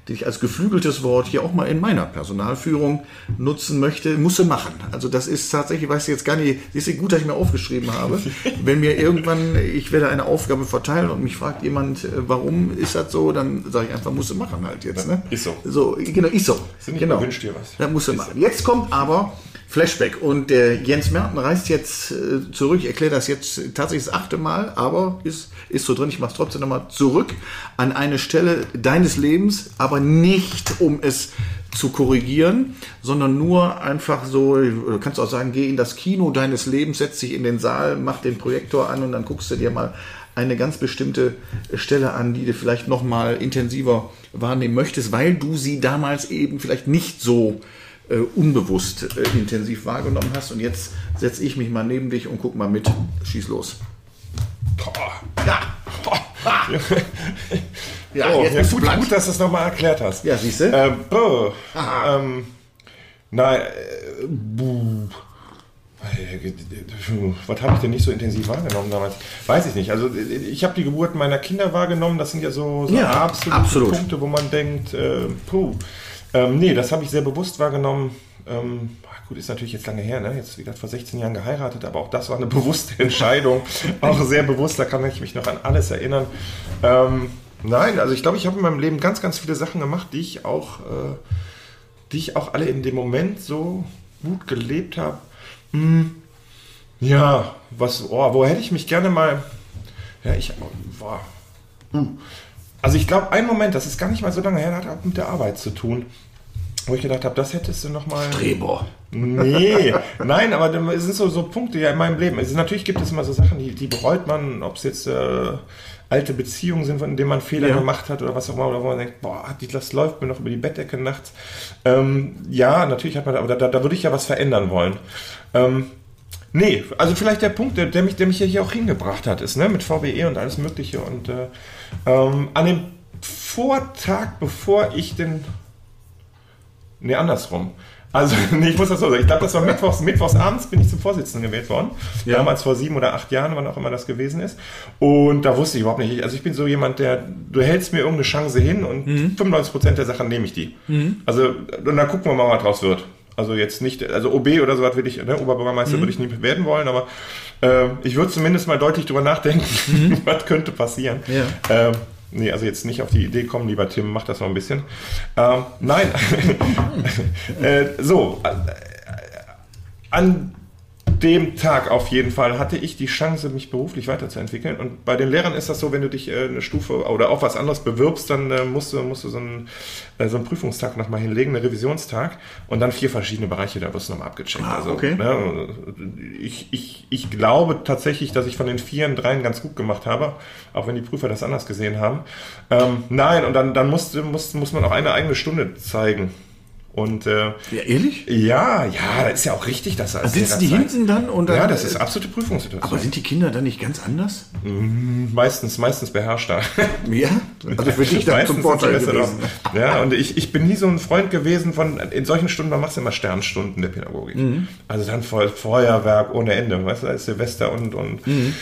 den ich als geflügeltes Wort hier auch mal in meiner Personalführung nutzen möchte, musste machen. Also das ist tatsächlich, weiß ich jetzt gar nicht, siehst du, gut, dass ich mir aufgeschrieben habe. Wenn mir irgendwann, ich werde eine Aufgabe verteilen und mich fragt jemand, äh, warum ist das so, dann sage ich einfach, musste machen halt jetzt. Ne? Ist so. So, genau, ist so. Sind nicht genau. wünsch dir was. Da musst du machen. Jetzt kommt aber Flashback und der Jens Merten reist jetzt äh, zurück. Ich erkläre das jetzt tatsächlich das achte Mal, aber ist, ist so drin. Ich mache es trotzdem nochmal zurück an eine Stelle deines Lebens, aber nicht um es zu korrigieren, sondern nur einfach so, du kannst auch sagen, geh in das Kino deines Lebens, setz dich in den Saal, mach den Projektor an und dann guckst du dir mal eine ganz bestimmte Stelle an, die du vielleicht noch mal intensiver wahrnehmen möchtest, weil du sie damals eben vielleicht nicht so äh, unbewusst äh, intensiv wahrgenommen hast. Und jetzt setze ich mich mal neben dich und guck mal mit. Schieß los. Ja, ja oh, jetzt ja, gut, gut, dass du es nochmal erklärt hast. Ja, siehst du? Ähm, oh, ähm, nein, äh, buh. Was habe ich denn nicht so intensiv wahrgenommen damals? Weiß ich nicht. Also ich habe die Geburt meiner Kinder wahrgenommen. Das sind ja so, so Ja, absolute absolut. Punkte, wo man denkt, äh, puh. Ähm, nee, das habe ich sehr bewusst wahrgenommen. Ähm, gut, ist natürlich jetzt lange her, ne? Jetzt, wie gesagt, vor 16 Jahren geheiratet, aber auch das war eine bewusste Entscheidung. auch sehr bewusst, da kann ich mich noch an alles erinnern. Ähm, nein, also ich glaube, ich habe in meinem Leben ganz, ganz viele Sachen gemacht, die ich auch, äh, die ich auch alle in dem Moment so gut gelebt habe. Hm, ja, was, oh, wo hätte ich mich gerne mal, ja, ich, boah, hm. Also ich glaube, ein Moment, das ist gar nicht mal so lange her, hat auch mit der Arbeit zu tun. Wo ich gedacht habe, das hättest du noch mal. Drehbohr. Nee, nein, aber es sind so, so Punkte ja in meinem Leben. Also natürlich gibt es immer so Sachen, die, die bereut man, ob es jetzt äh, alte Beziehungen sind, von denen man Fehler Ja. gemacht hat oder was auch immer, oder wo man denkt, boah, die, das läuft mir noch über die Bettdecke nachts. Ähm, ja, natürlich hat man, aber da, da würde ich ja was verändern wollen. Ähm, nee, also vielleicht der Punkt, der, der mich, der mich ja hier auch hingebracht hat, ist, ne, mit VWE und alles Mögliche und äh, ähm, an dem Vortag, bevor ich den Nee, andersrum. Also, nee, ich muss das so sagen. Ich glaube, das war Mittwochs, abends bin ich zum Vorsitzenden gewählt worden. Ja. Damals vor sieben oder acht Jahren, wann auch immer das gewesen ist. Und da wusste ich überhaupt nicht. Also ich bin so jemand, der, du hältst mir irgendeine Chance hin und 95% der Sachen nehme ich die. Also, und dann gucken wir mal, was draus wird. Also jetzt nicht, also OB oder sowas will ich, ne, Oberbürgermeister würde ich nie werden wollen, aber äh, ich würde zumindest mal deutlich drüber nachdenken, was könnte passieren. Ja. Ähm, nee, also jetzt nicht auf die Idee kommen, lieber Tim, mach das noch ein bisschen. Ähm, nein. äh, so, äh, an dem Tag auf jeden Fall hatte ich die Chance, mich beruflich weiterzuentwickeln. Und bei den Lehrern ist das so, wenn du dich äh, eine Stufe oder auch was anderes bewirbst, dann äh, musst du, musst du so, einen, äh, so einen Prüfungstag nochmal hinlegen, einen Revisionstag und dann vier verschiedene Bereiche, da wirst du nochmal abgecheckt. Ah, also, okay. ne, ich, ich, ich glaube tatsächlich, dass ich von den vieren dreien ganz gut gemacht habe, auch wenn die Prüfer das anders gesehen haben. Ähm, nein, und dann, dann musste, muss, muss man auch eine eigene Stunde zeigen. Und äh, Ja, ehrlich? ja, ja, das ist ja auch richtig, dass er als Sitzen die hinten dann und dann. Ja, das ist absolute Prüfungssituation. Aber sind die Kinder dann nicht ganz anders? meistens, meistens beherrschter. Ja? Also für dich dann zum Meistens Vorteil gewesen. drauf. Ja, und ich, ich bin nie so ein Freund gewesen von, in solchen Stunden, man macht immer Sternstunden der Pädagogik. Mhm. Also dann voll Feuerwerk ohne Ende, weißt du, da ist Silvester und, und, Mhm.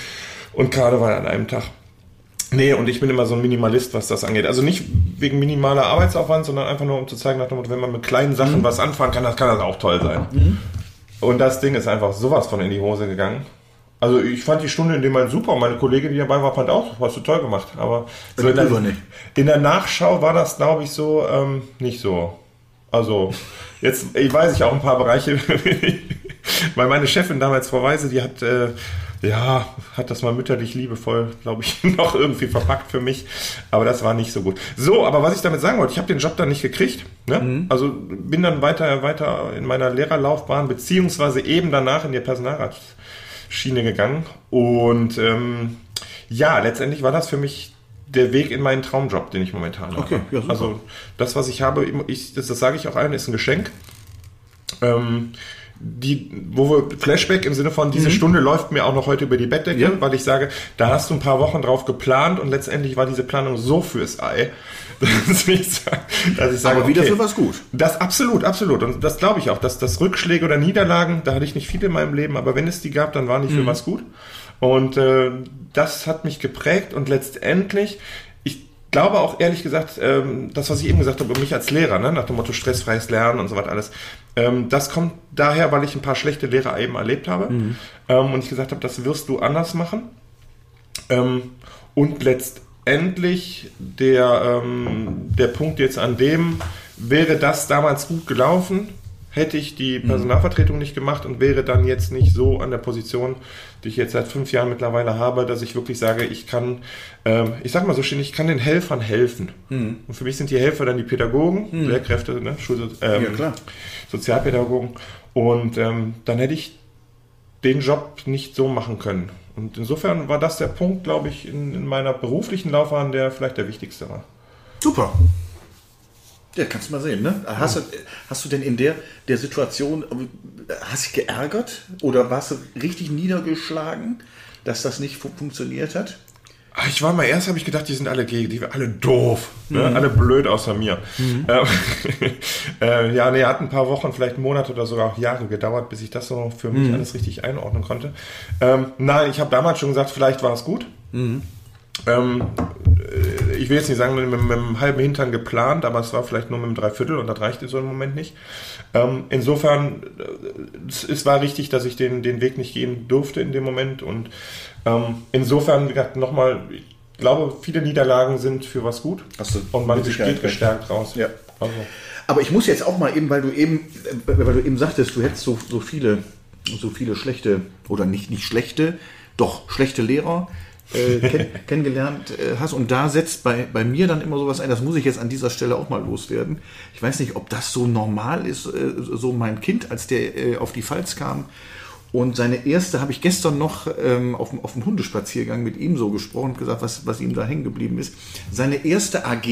und Karneval an einem Tag. Nee, und ich bin immer so ein Minimalist, was das angeht. Also nicht wegen minimaler Arbeitsaufwand, sondern einfach nur, um zu zeigen, nach dem Motto, wenn man mit kleinen Sachen Mhm. was anfangen kann, das kann das auch toll sein. Und das Ding ist einfach sowas von in die Hose gegangen. Also ich fand die Stunde in dem Moment super. Meine Kollegin, die dabei war, fand auch, hast du toll gemacht. Aber so in, der, in der Nachschau war das, glaube ich, so ähm, nicht so. Also jetzt, ich weiß ich auch ein paar Bereiche, weil meine Chefin damals, Frau Weise, die hat äh, ja, hat das mal mütterlich liebevoll, glaube ich, noch irgendwie verpackt für mich. Aber das war nicht so gut. So, aber was ich damit sagen wollte, ich habe den Job dann nicht gekriegt. Ne? Also bin dann weiter, weiter in meiner Lehrerlaufbahn, beziehungsweise eben danach in die Personalratsschiene gegangen. Und ähm, ja, letztendlich war das für mich der Weg in meinen Traumjob, den ich momentan Okay, habe. ja, also das, was ich habe, ich, das, das sage ich auch allen, ist ein Geschenk. Ähm, die, wo wir Flashback im Sinne von diese Stunde läuft mir auch noch heute über die Bettdecke, Mhm. Ja. weil ich sage, da hast du ein paar Wochen drauf geplant und letztendlich war diese Planung so fürs Ei, dass ich sage, dass ich sage Aber wieder okay, für was gut. Das absolut, absolut. Und das glaube ich auch, dass das Rückschläge oder Niederlagen, da hatte ich nicht viele in meinem Leben, aber wenn es die gab, dann waren die für was gut. Und äh, das hat mich geprägt und letztendlich, ich glaube auch ehrlich gesagt, ähm, das, was ich eben gesagt habe, über mich als Lehrer, ne, nach dem Motto stressfreies Lernen und so was alles, ähm, das kommt daher, weil ich ein paar schlechte Lehrer eben erlebt habe ähm, und ich gesagt habe, das wirst du anders machen. Ähm, und letztendlich der, ähm, der Punkt jetzt an dem, wäre das damals gut gelaufen, hätte ich die Personalvertretung nicht gemacht und wäre dann jetzt nicht so an der Position, die ich jetzt seit fünf Jahren mittlerweile habe, dass ich wirklich sage, ich kann, ähm, ich sag mal so schön, ich kann den Helfern helfen. Und für mich sind die Helfer dann die Pädagogen, Lehrkräfte, ne, Schul ähm, Ja. Sozialpädagogen. Und ähm, dann hätte ich den Job nicht so machen können. Und insofern war das der Punkt, glaube ich, in, in meiner beruflichen Laufbahn, der vielleicht der wichtigste war. Super. Ja, kannst du mal sehen, ne? Hast, du, hast du denn in der, der Situation, hast dich geärgert oder warst du richtig niedergeschlagen, dass das nicht fu funktioniert hat? Ah, Ich war mal erst, habe ich gedacht, die sind alle gegen, die alle doof, ne? alle blöd außer mir. Ähm, äh, ja, nee, hat ein paar Wochen, vielleicht Monate oder sogar auch Jahre gedauert, bis ich das so für mich alles richtig einordnen konnte. Ähm, nein, ich habe damals schon gesagt, vielleicht war es gut. Ähm, äh, ich will jetzt nicht sagen, mit, mit, mit einem halben Hintern geplant, aber es war vielleicht nur mit einem Dreiviertel und das reichte so im Moment nicht. Ähm, insofern, äh, es, es war richtig, dass ich den, den Weg nicht gehen durfte in dem Moment und ähm, insofern, wie gesagt, nochmal, ich glaube, viele Niederlagen sind für was gut du und man geht gestärkt raus. Ja. Also, Aber ich muss jetzt auch mal eben, weil du eben, äh, weil du eben sagtest, du hättest so, so viele, so viele schlechte oder nicht, nicht schlechte, doch schlechte Lehrer äh, kenn, kennengelernt äh, hast. Und da setzt bei, bei mir dann immer sowas ein, das muss ich jetzt an dieser Stelle auch mal loswerden. Ich weiß nicht, ob das so normal ist, äh, so mein Kind, als der äh, auf die Pfalz kam. Und seine erste habe ich gestern noch ähm, auf, dem, auf dem Hundespaziergang mit ihm so gesprochen und gesagt, was, was ihm da hängen geblieben ist. Seine erste AG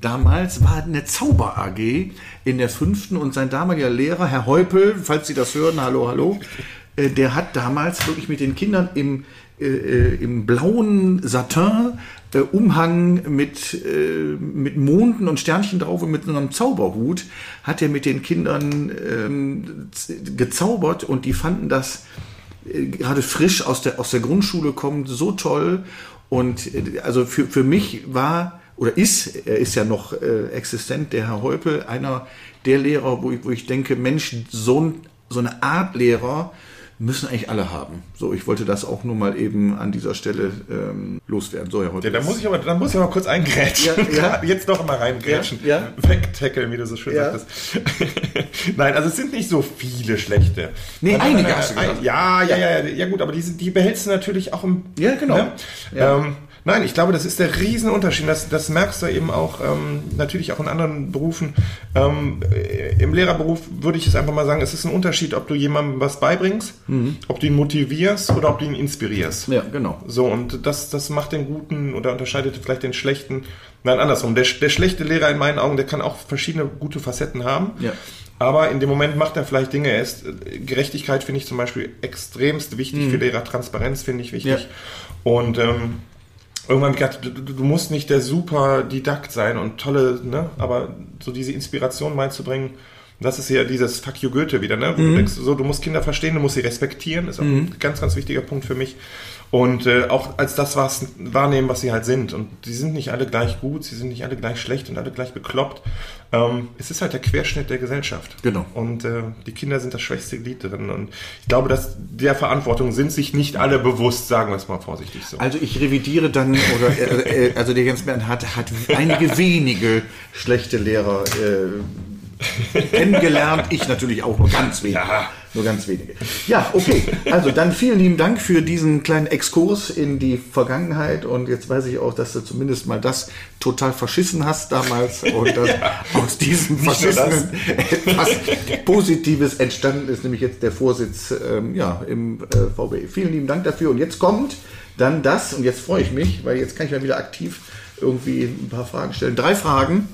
damals war eine Zauber-AG in der fünften und sein damaliger Lehrer, Herr Heupel, falls Sie das hören, hallo, hallo, äh, der hat damals wirklich mit den Kindern im, äh, äh, im blauen Satin äh, Umhang mit, äh, mit Monden und Sternchen drauf und mit so einem Zauberhut hat er mit den Kindern ähm, gezaubert und die fanden das äh, gerade frisch aus der, aus der Grundschule kommt, so toll. Und äh, also für, für mich war oder ist, er ist ja noch äh, existent, der Herr Heupel, einer der Lehrer, wo ich, wo ich denke, Mensch, so, ein, so eine Art Lehrer müssen eigentlich alle haben. So, ich wollte das auch nur mal eben an dieser Stelle ähm, loswerden. So, Herr Heupel. ja, da muss ich aber, da muss ich aber kurz eingrätschen. Ja, ja. Jetzt noch mal reingrätschen. Ja, Wegtackeln, wie du so schön Ja. sagtest. Nein, also es sind nicht so viele schlechte. Nee, einige hast du gesagt. Ja, ja, ja, ja, ja gut, aber die, sind- die behältst du natürlich auch im. Ja, genau. Ne? Ja. Ähm, Nein, ich glaube, das ist der Riesenunterschied. Das, das merkst du eben auch ähm, natürlich auch in anderen Berufen. Ähm, äh, Im Lehrerberuf würde ich es einfach mal sagen, es ist ein Unterschied, ob du jemandem was beibringst, ob du ihn motivierst oder ob du ihn inspirierst. Ja, genau. So, und das, das macht den guten oder unterscheidet vielleicht den schlechten. Nein, andersrum. Der, der schlechte Lehrer in meinen Augen, der kann auch verschiedene gute Facetten haben. Ja. Aber in dem Moment macht er vielleicht Dinge. Er ist, Gerechtigkeit finde ich zum Beispiel extremst wichtig für Lehrer. Transparenz finde ich wichtig. Mhm. Ja. Und ähm, irgendwann hab ich gedacht, du, du musst nicht der super Didakt sein und tolle, ne, aber so diese Inspiration beizubringen, das ist ja dieses Fuck you Goethe wieder, ne? Wo Mhm. du denkst, so, du musst Kinder verstehen, du musst sie respektieren, ist auch ein ganz, ganz wichtiger Punkt für mich. Und äh, auch als das was, wahrnehmen, was sie halt sind. Und die sind nicht alle gleich gut, sie sind nicht alle gleich schlecht und alle gleich bekloppt. Ähm, es ist halt der Querschnitt der Gesellschaft. Genau. Und äh, die Kinder sind das schwächste Glied drin. Und ich glaube, dass der Verantwortung sind sich nicht alle bewusst, sagen wir es mal vorsichtig so. Also ich revidiere dann, oder äh, äh, also der Jens Bern hat, hat einige wenige schlechte Lehrer äh, kennengelernt. Ich natürlich auch nur ganz wenige. Ja. Nur ganz wenige. Ja, okay. Also dann vielen lieben Dank für diesen kleinen Exkurs in die Vergangenheit. Und jetzt weiß ich auch, dass du zumindest mal das total verschissen hast damals. Und dass aus diesem Verschissenen etwas Positives entstanden ist, nämlich jetzt der Vorsitz ähm, ja, im äh, VBE. Vielen lieben Dank dafür. Und jetzt kommt dann das, und jetzt freue ich mich, weil jetzt kann ich mal wieder aktiv irgendwie ein paar Fragen stellen. Drei Fragen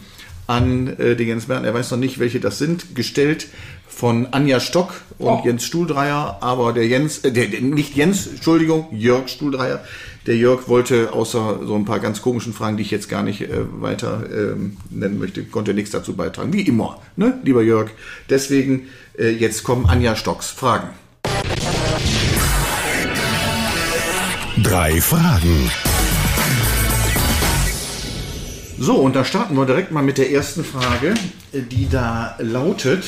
an äh, den Jens Bernd. Er weiß noch nicht, welche das sind. Gestellt von Anja Stock und Oh. Jens Stuhldreier, aber der Jens, äh, der, der, nicht Jens, Entschuldigung, Jörg Stuhldreier. Der Jörg wollte außer so ein paar ganz komischen Fragen, die ich jetzt gar nicht äh, weiter ähm, nennen möchte, konnte nichts dazu beitragen. Wie immer, ne, lieber Jörg. Deswegen äh, jetzt kommen Anja Stocks Fragen. Drei Fragen. So, und da starten wir direkt mal mit der ersten Frage, die da lautet,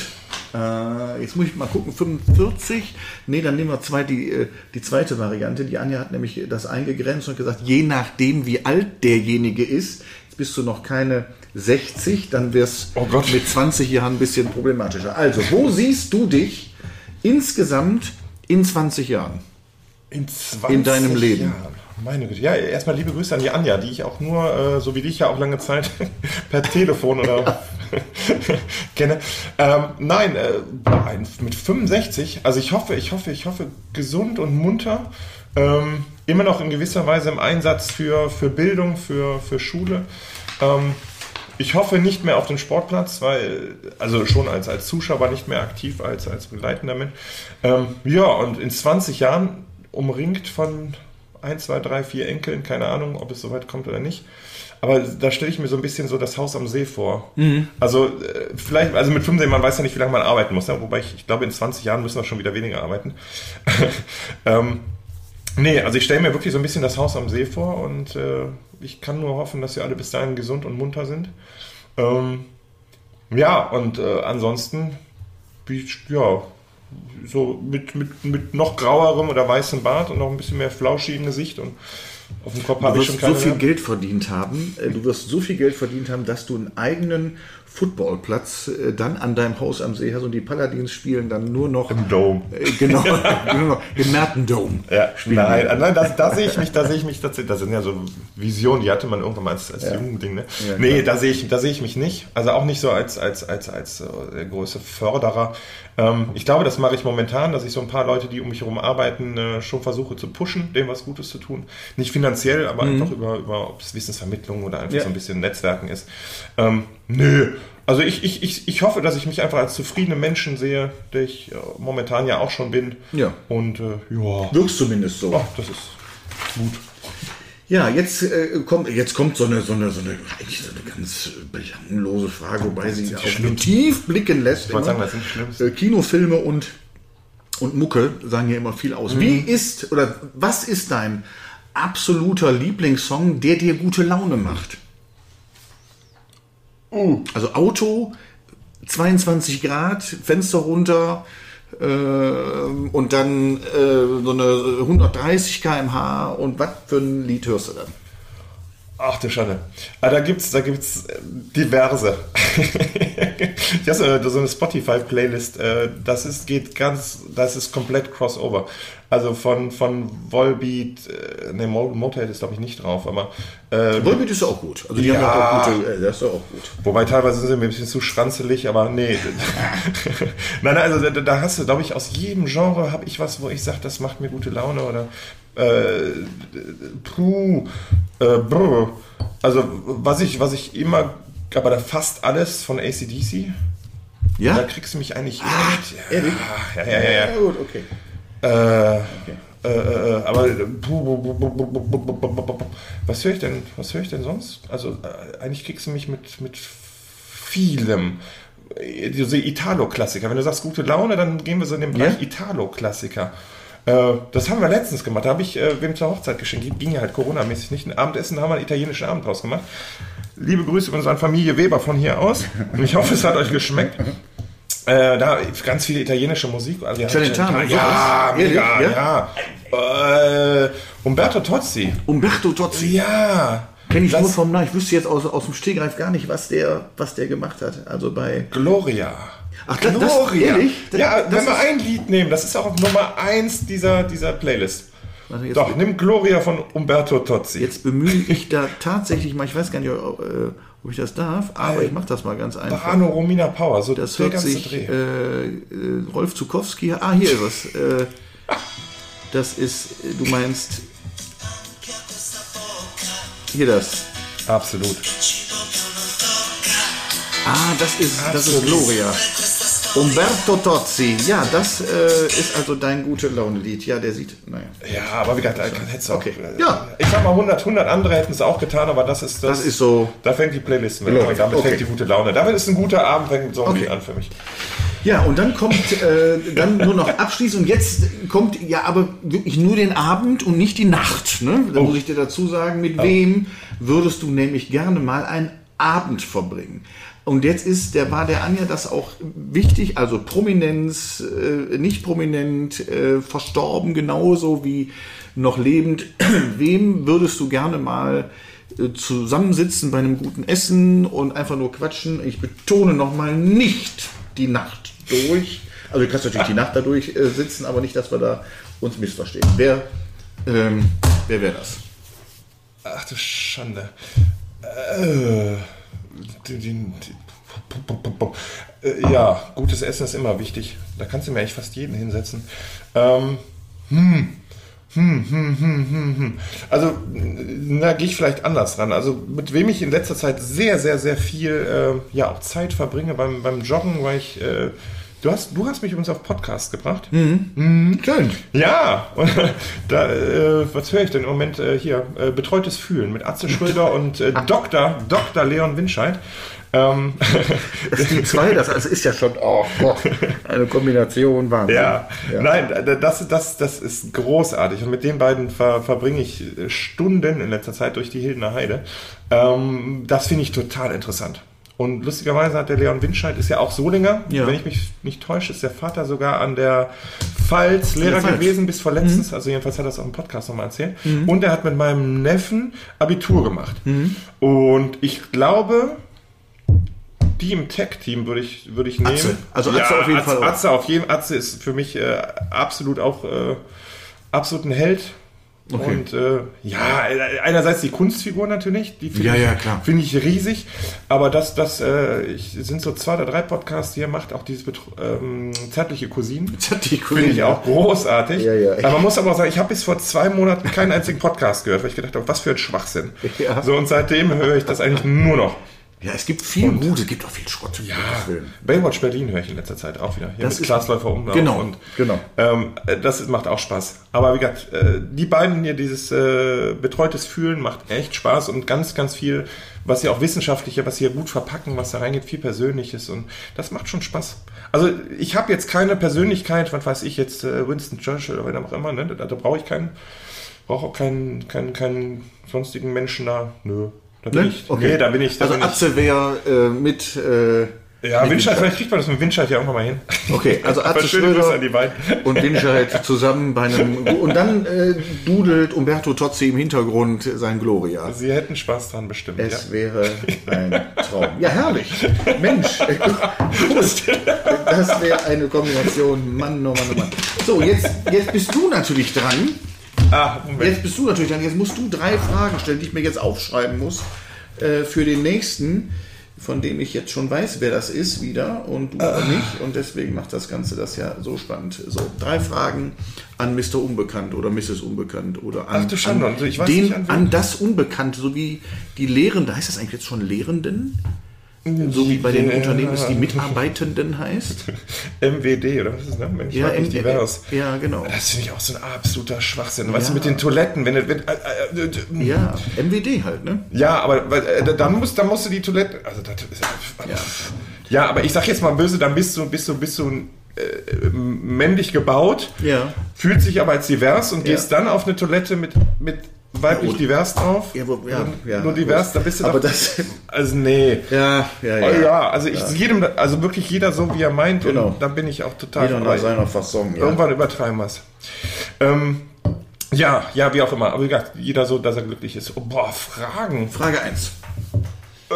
äh, jetzt muss ich mal gucken, 45, nee, dann nehmen wir zwei, die, äh, die zweite Variante. Die Anja hat nämlich das eingegrenzt und gesagt, je nachdem, wie alt derjenige ist, jetzt bist du noch keine 60, dann wär's Oh Gott. mit 20 Jahren ein bisschen problematischer. Also, wo siehst du dich insgesamt in 20 Jahren? In, 20 In deinem Leben. Jahren. Meine Güte. Ja, erstmal liebe Grüße an die Anja, die ich auch nur, äh, so wie dich ja auch lange Zeit per Telefon oder kenne. Ähm, nein, äh, mit 65, also ich hoffe, ich hoffe, ich hoffe, gesund und munter. Ähm, immer noch in gewisser Weise im Einsatz für, für Bildung, für, für Schule. Ähm, ich hoffe nicht mehr auf den Sportplatz, weil, also schon als, als Zuschauer nicht mehr aktiv als, als begleitender Mensch. Ähm, ja, und in 20 Jahren umringt von 1, 2, 3, 4 Enkeln, keine Ahnung, ob es soweit kommt oder nicht. Aber da stelle ich mir so ein bisschen so das Haus am See vor. Also äh, vielleicht, also mit 15, man weiß ja nicht, wie lange man arbeiten muss, ne? wobei ich, ich glaube, in 20 Jahren müssen wir schon wieder weniger arbeiten. ähm, nee, also ich stelle mir wirklich so ein bisschen das Haus am See vor und äh, ich kann nur hoffen, dass wir alle bis dahin gesund und munter sind. Ähm, ja, und äh, ansonsten, ja, so mit, mit, mit noch grauerem oder weißem Bart und noch ein bisschen mehr Flauschi im Gesicht und auf dem Kopf Du habe ich wirst schon so keine viel mehr. Geld verdient haben, äh, du wirst so viel Geld verdient haben, dass du einen eigenen Footballplatz äh, dann an deinem Haus am See hast und die Paladins spielen dann nur noch Im Dome. Äh, genau, noch im Mertendome. Ja, nein, äh, nein, das, da sehe ich mich, da sehe ich mich tatsächlich, das sind ja so Visionen, die hatte man irgendwann mal als, als Jugendding, ne? Ja, nee, da sehe ich, da sehe ich mich nicht. Also auch nicht so als, als, als, als äh, große Förderer. Ähm, ich glaube, das mache ich momentan, dass ich so ein paar Leute, die um mich herum arbeiten, äh, schon versuche zu pushen, dem was Gutes zu tun. Nicht finanziell, aber einfach über, über, ob es Wissensvermittlung oder einfach Mhm. Ja. so ein bisschen Netzwerken ist. Ähm, nö. Also ich, ich, ich, ich hoffe, dass ich mich einfach als zufriedene Menschen sehe, der ich äh, momentan ja auch schon bin. Ja. Und äh, ja. Wirkst zumindest so. Ach, das ist gut. Ja, jetzt, äh, kommt, jetzt kommt so eine, so eine, so eine, eigentlich so eine ganz belanglose Frage, wobei sie auch schlimm. tief blicken lässt. wollte immer. sagen, das sind die schlimmsten. Äh, Kinofilme und, und Mucke sagen hier immer viel aus. Wie ist, oder was ist dein absoluter Lieblingssong, der dir gute Laune macht? Also Auto, 22 Grad, Fenster runter äh, und dann äh, so eine 130 km/h und was für ein Lied hörst du dann? Ach du Schande. Ah, da gibt's, da gibt's äh, diverse. ich habe so eine Spotify-Playlist. äh, Das ist, geht ganz, das ist komplett Crossover. Also von, von Volbeat, äh, ne, Mo- Motorhead ist glaube ich nicht drauf, aber äh, Volbeat ist auch gut. Also die Ja. haben auch gute, äh, das ist auch gut. Wobei teilweise sind sie mir ein bisschen zu schranzelig, aber nee. nein, nein, also da, da hast du, glaube ich, aus jedem Genre habe ich was, wo ich sage, das macht mir gute Laune oder äh, puh, äh, brr. Also was ich, was ich immer, aber da fast alles von ACDC. Ja. Und da kriegst du mich eigentlich. Ach, ja, ja, ja, ja, ja. Ja, gut, okay. Äh, okay. Äh, aber was höre ich denn? Was höre ich denn sonst? Also eigentlich kriegst du mich mit mit vielem. Diese Italo-Klassiker. Wenn du sagst gute Laune, dann gehen wir so in den Bereich yeah. Italo-Klassiker. Das haben wir letztens gemacht. Da habe ich wem zur Hochzeit geschenkt. Ging ja halt coronamäßig nicht. Ein Abendessen, da haben wir einen italienischen Abend draus gemacht. Liebe Grüße übrigens an Familie Weber von hier aus. Und ich hoffe, es hat euch geschmeckt. Äh, da ganz viele italienische Musik. Also, Celentano, ja? Ehrlich? mega, ja. Äh, Umberto Tozzi. Umberto Tozzi. Ja. Kenne ich Das- nur vom Namen. Ich wüsste jetzt aus, aus dem Stegreif gar nicht, was der, was der gemacht hat. Also bei. Gloria. Ach, das- das- Gloria. ehrlich? Das- ja, das wenn wir ein Lied nehmen, das ist auch auf Nummer 1 dieser, dieser Playlist. Warte, Doch, nimm Gloria von Umberto Tozzi. jetzt bemühe ich da tatsächlich mal, ich weiß gar nicht, ob, äh, ob ich das darf, aber ich mache das mal ganz einfach. Brano Romina Power, so Das der hört ganze sich Dreh. äh, äh, Rolf Zukowski. Ah, hier ist es. Äh, das ist, äh, du meinst. Hier das. Absolut. Ah, das ist, das ist. Gloria. Umberto Tozzi. Ja, das äh, ist also dein gute Laune-Lied. Ja, der sieht, naja. Ja, aber wie gesagt, hättest du auch. Okay. Ja. Ich sag mal, 100, 100 andere hätten es auch getan, aber das ist das. Das ist so. Da fängt die Playlist mit an. Damit Okay. fängt die gute Laune. Damit ist ein guter Abend, fängt so ein Okay. Lied an für mich. Ja, und dann kommt äh, dann nur noch abschließend und jetzt kommt ja aber wirklich nur den Abend und nicht die Nacht. Ne? Da Oh. muss ich dir dazu sagen, mit wem würdest du nämlich gerne mal einen Abend verbringen? Und jetzt ist, der war der Anja das auch wichtig, also Prominenz, äh, nicht prominent, äh, verstorben genauso wie noch lebend. Wem würdest du gerne mal äh, zusammensitzen bei einem guten Essen und einfach nur quatschen? Ich betone nochmal nicht die Nacht durch. Also du kannst natürlich die Nacht dadurch äh, sitzen, aber nicht, dass wir da uns missverstehen. Wer, ähm, wer wäre das? Ach du Schande. Äh, ja, gutes Essen ist immer wichtig. Da kannst du mir echt fast jeden hinsetzen. Ähm, hm. Hm, hm, hm, hm, hm. Also, da gehe ich vielleicht anders ran. Also, mit wem ich in letzter Zeit sehr, sehr, sehr viel äh, ja, auch Zeit verbringe beim, beim Joggen, weil ich. Äh, du, hast, du hast mich übrigens auf Podcast gebracht. Schön. Ja, und da, äh, was höre ich denn im Moment äh, hier? Äh, Betreutes Fühlen mit Atze Schröder und äh, Dr. Dr. Leon Winscheid. Ähm, Das die zwei, das also ist ja schon oh, boah, eine Kombination Wahnsinn. ja, nein, da- das, das, das ist großartig. Und mit den beiden ver, verbringe ich äh, Stunden in letzter Zeit durch die Hildener Heide. Ähm, das finde ich total interessant. Und lustigerweise hat der Leon Winscheid, ist ja auch Solinger, Ja. wenn ich mich nicht täusche, ist der Vater sogar an der Pfalz Lehrer Pfalz. gewesen bis vor letztens. Also jedenfalls hat er das auch im Podcast nochmal erzählt. Und er hat mit meinem Neffen Abitur gemacht. Und ich glaube, die im Tech-Team würde ich, würde ich nehmen. Atze. Also Atze auf jeden Atze, Fall auch. Atze auf jeden Atze ist für mich äh, absolut auch äh, absolut ein Held. Okay. Und äh, ja, einerseits die Kunstfigur natürlich, die finde Ja, ich, ja, finde ich riesig. Aber das, das äh, ich, sind so zwei oder drei Podcasts, die er macht, auch dieses ähm, zärtliche Cousinen. Die Finde ich auch großartig. Ja, ja. Aber man muss aber auch sagen, ich habe bis vor zwei Monaten keinen einzigen Podcast gehört, weil ich gedacht habe, was für ein Schwachsinn. Ja. So, und seitdem höre ich das eigentlich nur noch. Ja, es gibt viel Gutes, es gibt auch viel Schrott. Ja. Baywatch Berlin höre ich in letzter Zeit auch wieder. Hier Das mit ist- Glasläufer Umlauf. Genau, Und, genau. Ähm, äh, das macht auch Spaß. Aber wie gesagt, äh, die beiden hier, dieses äh, betreutes Fühlen macht echt Spaß und ganz, ganz viel, was sie auch wissenschaftliche, was sie hier gut verpacken, was da reingeht, viel Persönliches und das macht schon Spaß. Also ich habe jetzt keine Persönlichkeit, was weiß ich jetzt, äh, Winston Churchill oder wer auch immer, ne? da, da brauche ich keinen, brauche auch keinen, keinen, keinen sonstigen Menschen da. Nö. Da bin Ne? ich, nee, da bin ich, da also. Atze wäre äh, mit, äh, Ja, Windscheid, vielleicht kriegt man das mit Windscheid ja irgendwann mal hin. Okay, also Atze Schröder und Winscheid zusammen bei einem... Und dann äh, dudelt Umberto Tozzi im Hintergrund sein Gloria. Sie hätten Spaß dran bestimmt. Ja. Es wäre ein Traum. Ja, herrlich. Mensch. äh, gut. Das wäre eine Kombination. Mann, oh Mann, oh Mann. So, jetzt, jetzt bist du natürlich dran. Ah, Moment. Jetzt bist du natürlich dran. Jetzt musst du drei Fragen stellen, die ich mir jetzt aufschreiben muss äh, für den nächsten, von dem ich jetzt schon weiß, wer das ist wieder und du aber nicht. Und deswegen macht das Ganze das ja so spannend. So, drei Fragen an Mr. Unbekannt oder Mrs. Unbekannt oder an, Ach du Schande, an, und ich weiß den, nicht, an an, das Unbekannte, so wie die Lehrende, heißt das eigentlich jetzt schon Lehrenden? So wie bei den Ja. Unternehmen es die Mitarbeitenden heißt? MWD, oder was ist das? ne? Mensch, ja, M- divers. ja, genau. Das finde ich auch so ein absoluter Schwachsinn. Weißt Ja. du, mit den Toiletten, wenn, du- wenn äh, äh, äh, Ja, MWD halt, ne? Ja, aber äh, dann musst, dann musst du die Toilette. Also das ist, ja. ja, aber ich sag jetzt mal böse, dann bist du, bist du, bist du äh, männlich gebaut, Ja. fühlt sich aber als divers und Ja. gehst dann auf eine Toilette mit, mit weiblich Ja, divers drauf. Ja, wo, ja, ja. Nur divers, da bist du Aber doch. das. also nee. Ja, ja, Ja, ja. also ich jedem, also wirklich jeder so wie er meint Genau. und dann bin ich auch total Jeder dabei. seiner Fasson. Ja. Irgendwann übertreiben wir es. Ähm, ja, ja, wie auch immer. Aber wie gesagt, jeder so, dass er glücklich ist. Oh, boah, Fragen. Frage 1. Äh,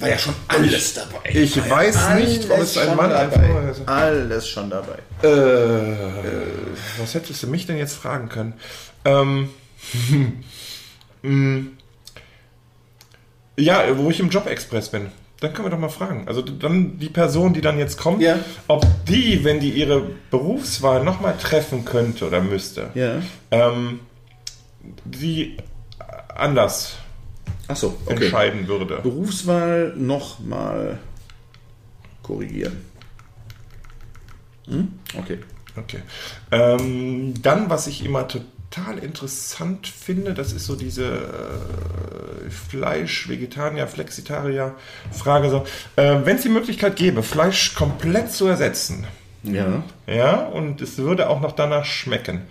War ja schon alles dabei. ich ja weiß nicht, ob es ein Mann dabei. Alles schon dabei. äh, was hättest du mich denn jetzt fragen können? Ähm, mm, ja, wo ich im Jobexpress bin. Dann können wir doch mal fragen. Also dann die Person, die dann jetzt kommt, Ja. ob die, wenn die ihre Berufswahl nochmal treffen könnte oder müsste, Ja. ähm, die anders Achso, okay. entscheiden würde. Berufswahl nochmal korrigieren. Hm? Okay. Okay. Ähm, dann, was ich immer total interessant finde, das ist so diese äh, Fleisch, Vegetarier, Flexitarier Frage so. Äh, Wenn es die Möglichkeit gäbe, Fleisch komplett zu ersetzen, Ja. ja, und es würde auch noch danach schmecken,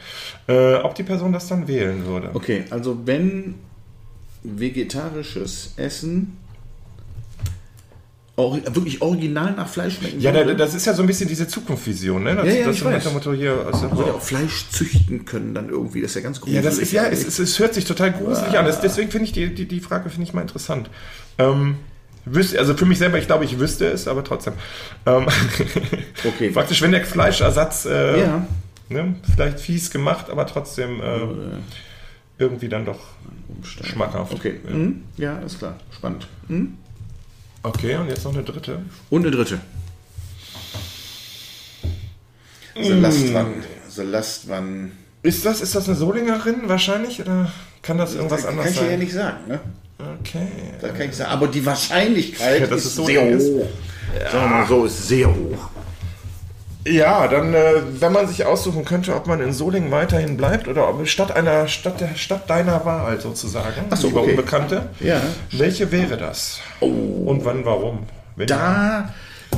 äh, ob die Person das dann wählen würde. Okay, also wenn vegetarisches Essen ori wirklich original nach Fleisch schmecken Ja, da- das ist ja so ein bisschen diese Zukunftsvision, ne? Das, Ja, ja, das ich weiß. Motto hier. Also, würde auch Fleisch züchten können dann irgendwie. Das ist ja ganz gruselig. Ja, das ist ja, es, es, es hört sich total gruselig an. Das, deswegen finde ich die, die, die Frage finde ich mal interessant. Ähm, wüsste, also für mich selber, ich glaube, ich wüsste es, aber trotzdem. Ähm, Okay. Praktisch, wenn der Fleischersatz äh, Ja. ne, vielleicht fies gemacht, aber trotzdem äh, irgendwie dann doch schmackhaft. Okay, mhm. ja, ist klar. Spannend. Mhm. Okay, und jetzt noch eine dritte. Und eine dritte. The Mm. Last One. The Last One. Ist das, ist das eine Solingerin wahrscheinlich oder kann das irgendwas das anderes kann ich dir ja sein? nicht sagen. Ne? Okay. Das kann ich sagen. Aber die Wahrscheinlichkeit Ja, ist, so sehr ist. hoch. Sagen wir mal so, ist sehr hoch. Ja, dann, äh, wenn man sich aussuchen könnte, ob man in Solingen weiterhin bleibt oder ob statt einer Stadt der Stadt deiner Wahl sozusagen, Ach so, lieber okay. Unbekannte, Ja. welche wäre das? Und wann, warum? Wenn Da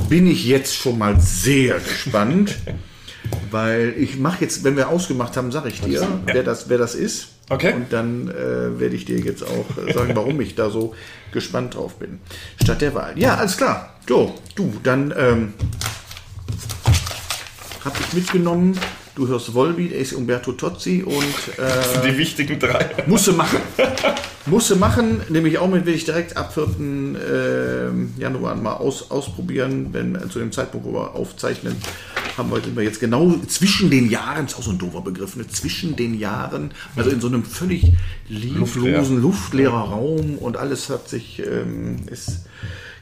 bin ich jetzt schon mal sehr gespannt, weil ich mache jetzt, wenn wir ausgemacht haben, sage ich dir, wer, das, wer das ist. Okay. Und dann äh, werde ich dir jetzt auch sagen, warum ich da so gespannt drauf bin. Statt der Wahl. Ja, alles klar. So, du, dann ähm, habe ich mitgenommen. Du hörst Volbeat, ist Umberto Tozzi und äh, die wichtigen drei. Musste machen. Musste machen, nämlich auch mit will ich direkt ab 4. ähm, Januar mal aus, ausprobieren, wenn äh, zu dem Zeitpunkt, wo wir aufzeichnen, haben wir, sind wir jetzt genau zwischen den Jahren, ist auch so ein doofer Begriff, ne? zwischen den Jahren, also in so einem völlig lieblosen, luftleerer Raum und alles hat sich, ähm, ist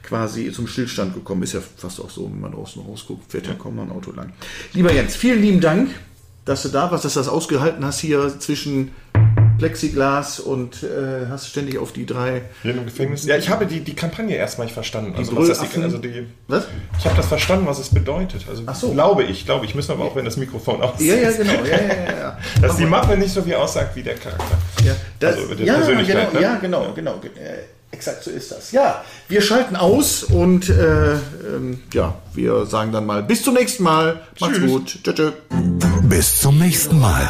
quasi zum Stillstand gekommen. Ist ja fast auch so, wenn man draußen rausguckt, fährt ja kaum noch ein Auto lang. Lieber Jens, vielen lieben Dank, dass du da warst, dass du das ausgehalten hast hier zwischen Plexiglas und äh, hast ständig auf die drei. Im Gefängnis. Ja, ich habe die, die Kampagne erstmal nicht verstanden. Also, Brüllaffen? was das, die, also die, Was? ich habe das verstanden, was es bedeutet. Also Ach so. glaube ich, glaube ich. Müssen aber auch, wenn das Mikrofon aus Ja, ja, ist. genau. Ja, ja, ja, ja. Dass die Mappe nicht so wie aussagt wie der Charakter. Ja, das, Also ja, genau, ne? ja, genau, genau. Äh, exakt so ist das. Ja, wir schalten aus und äh, ähm, ja, wir sagen dann mal bis zum nächsten Mal. Macht's Tschüss. gut. Tschö, tschö. Bis zum nächsten Mal.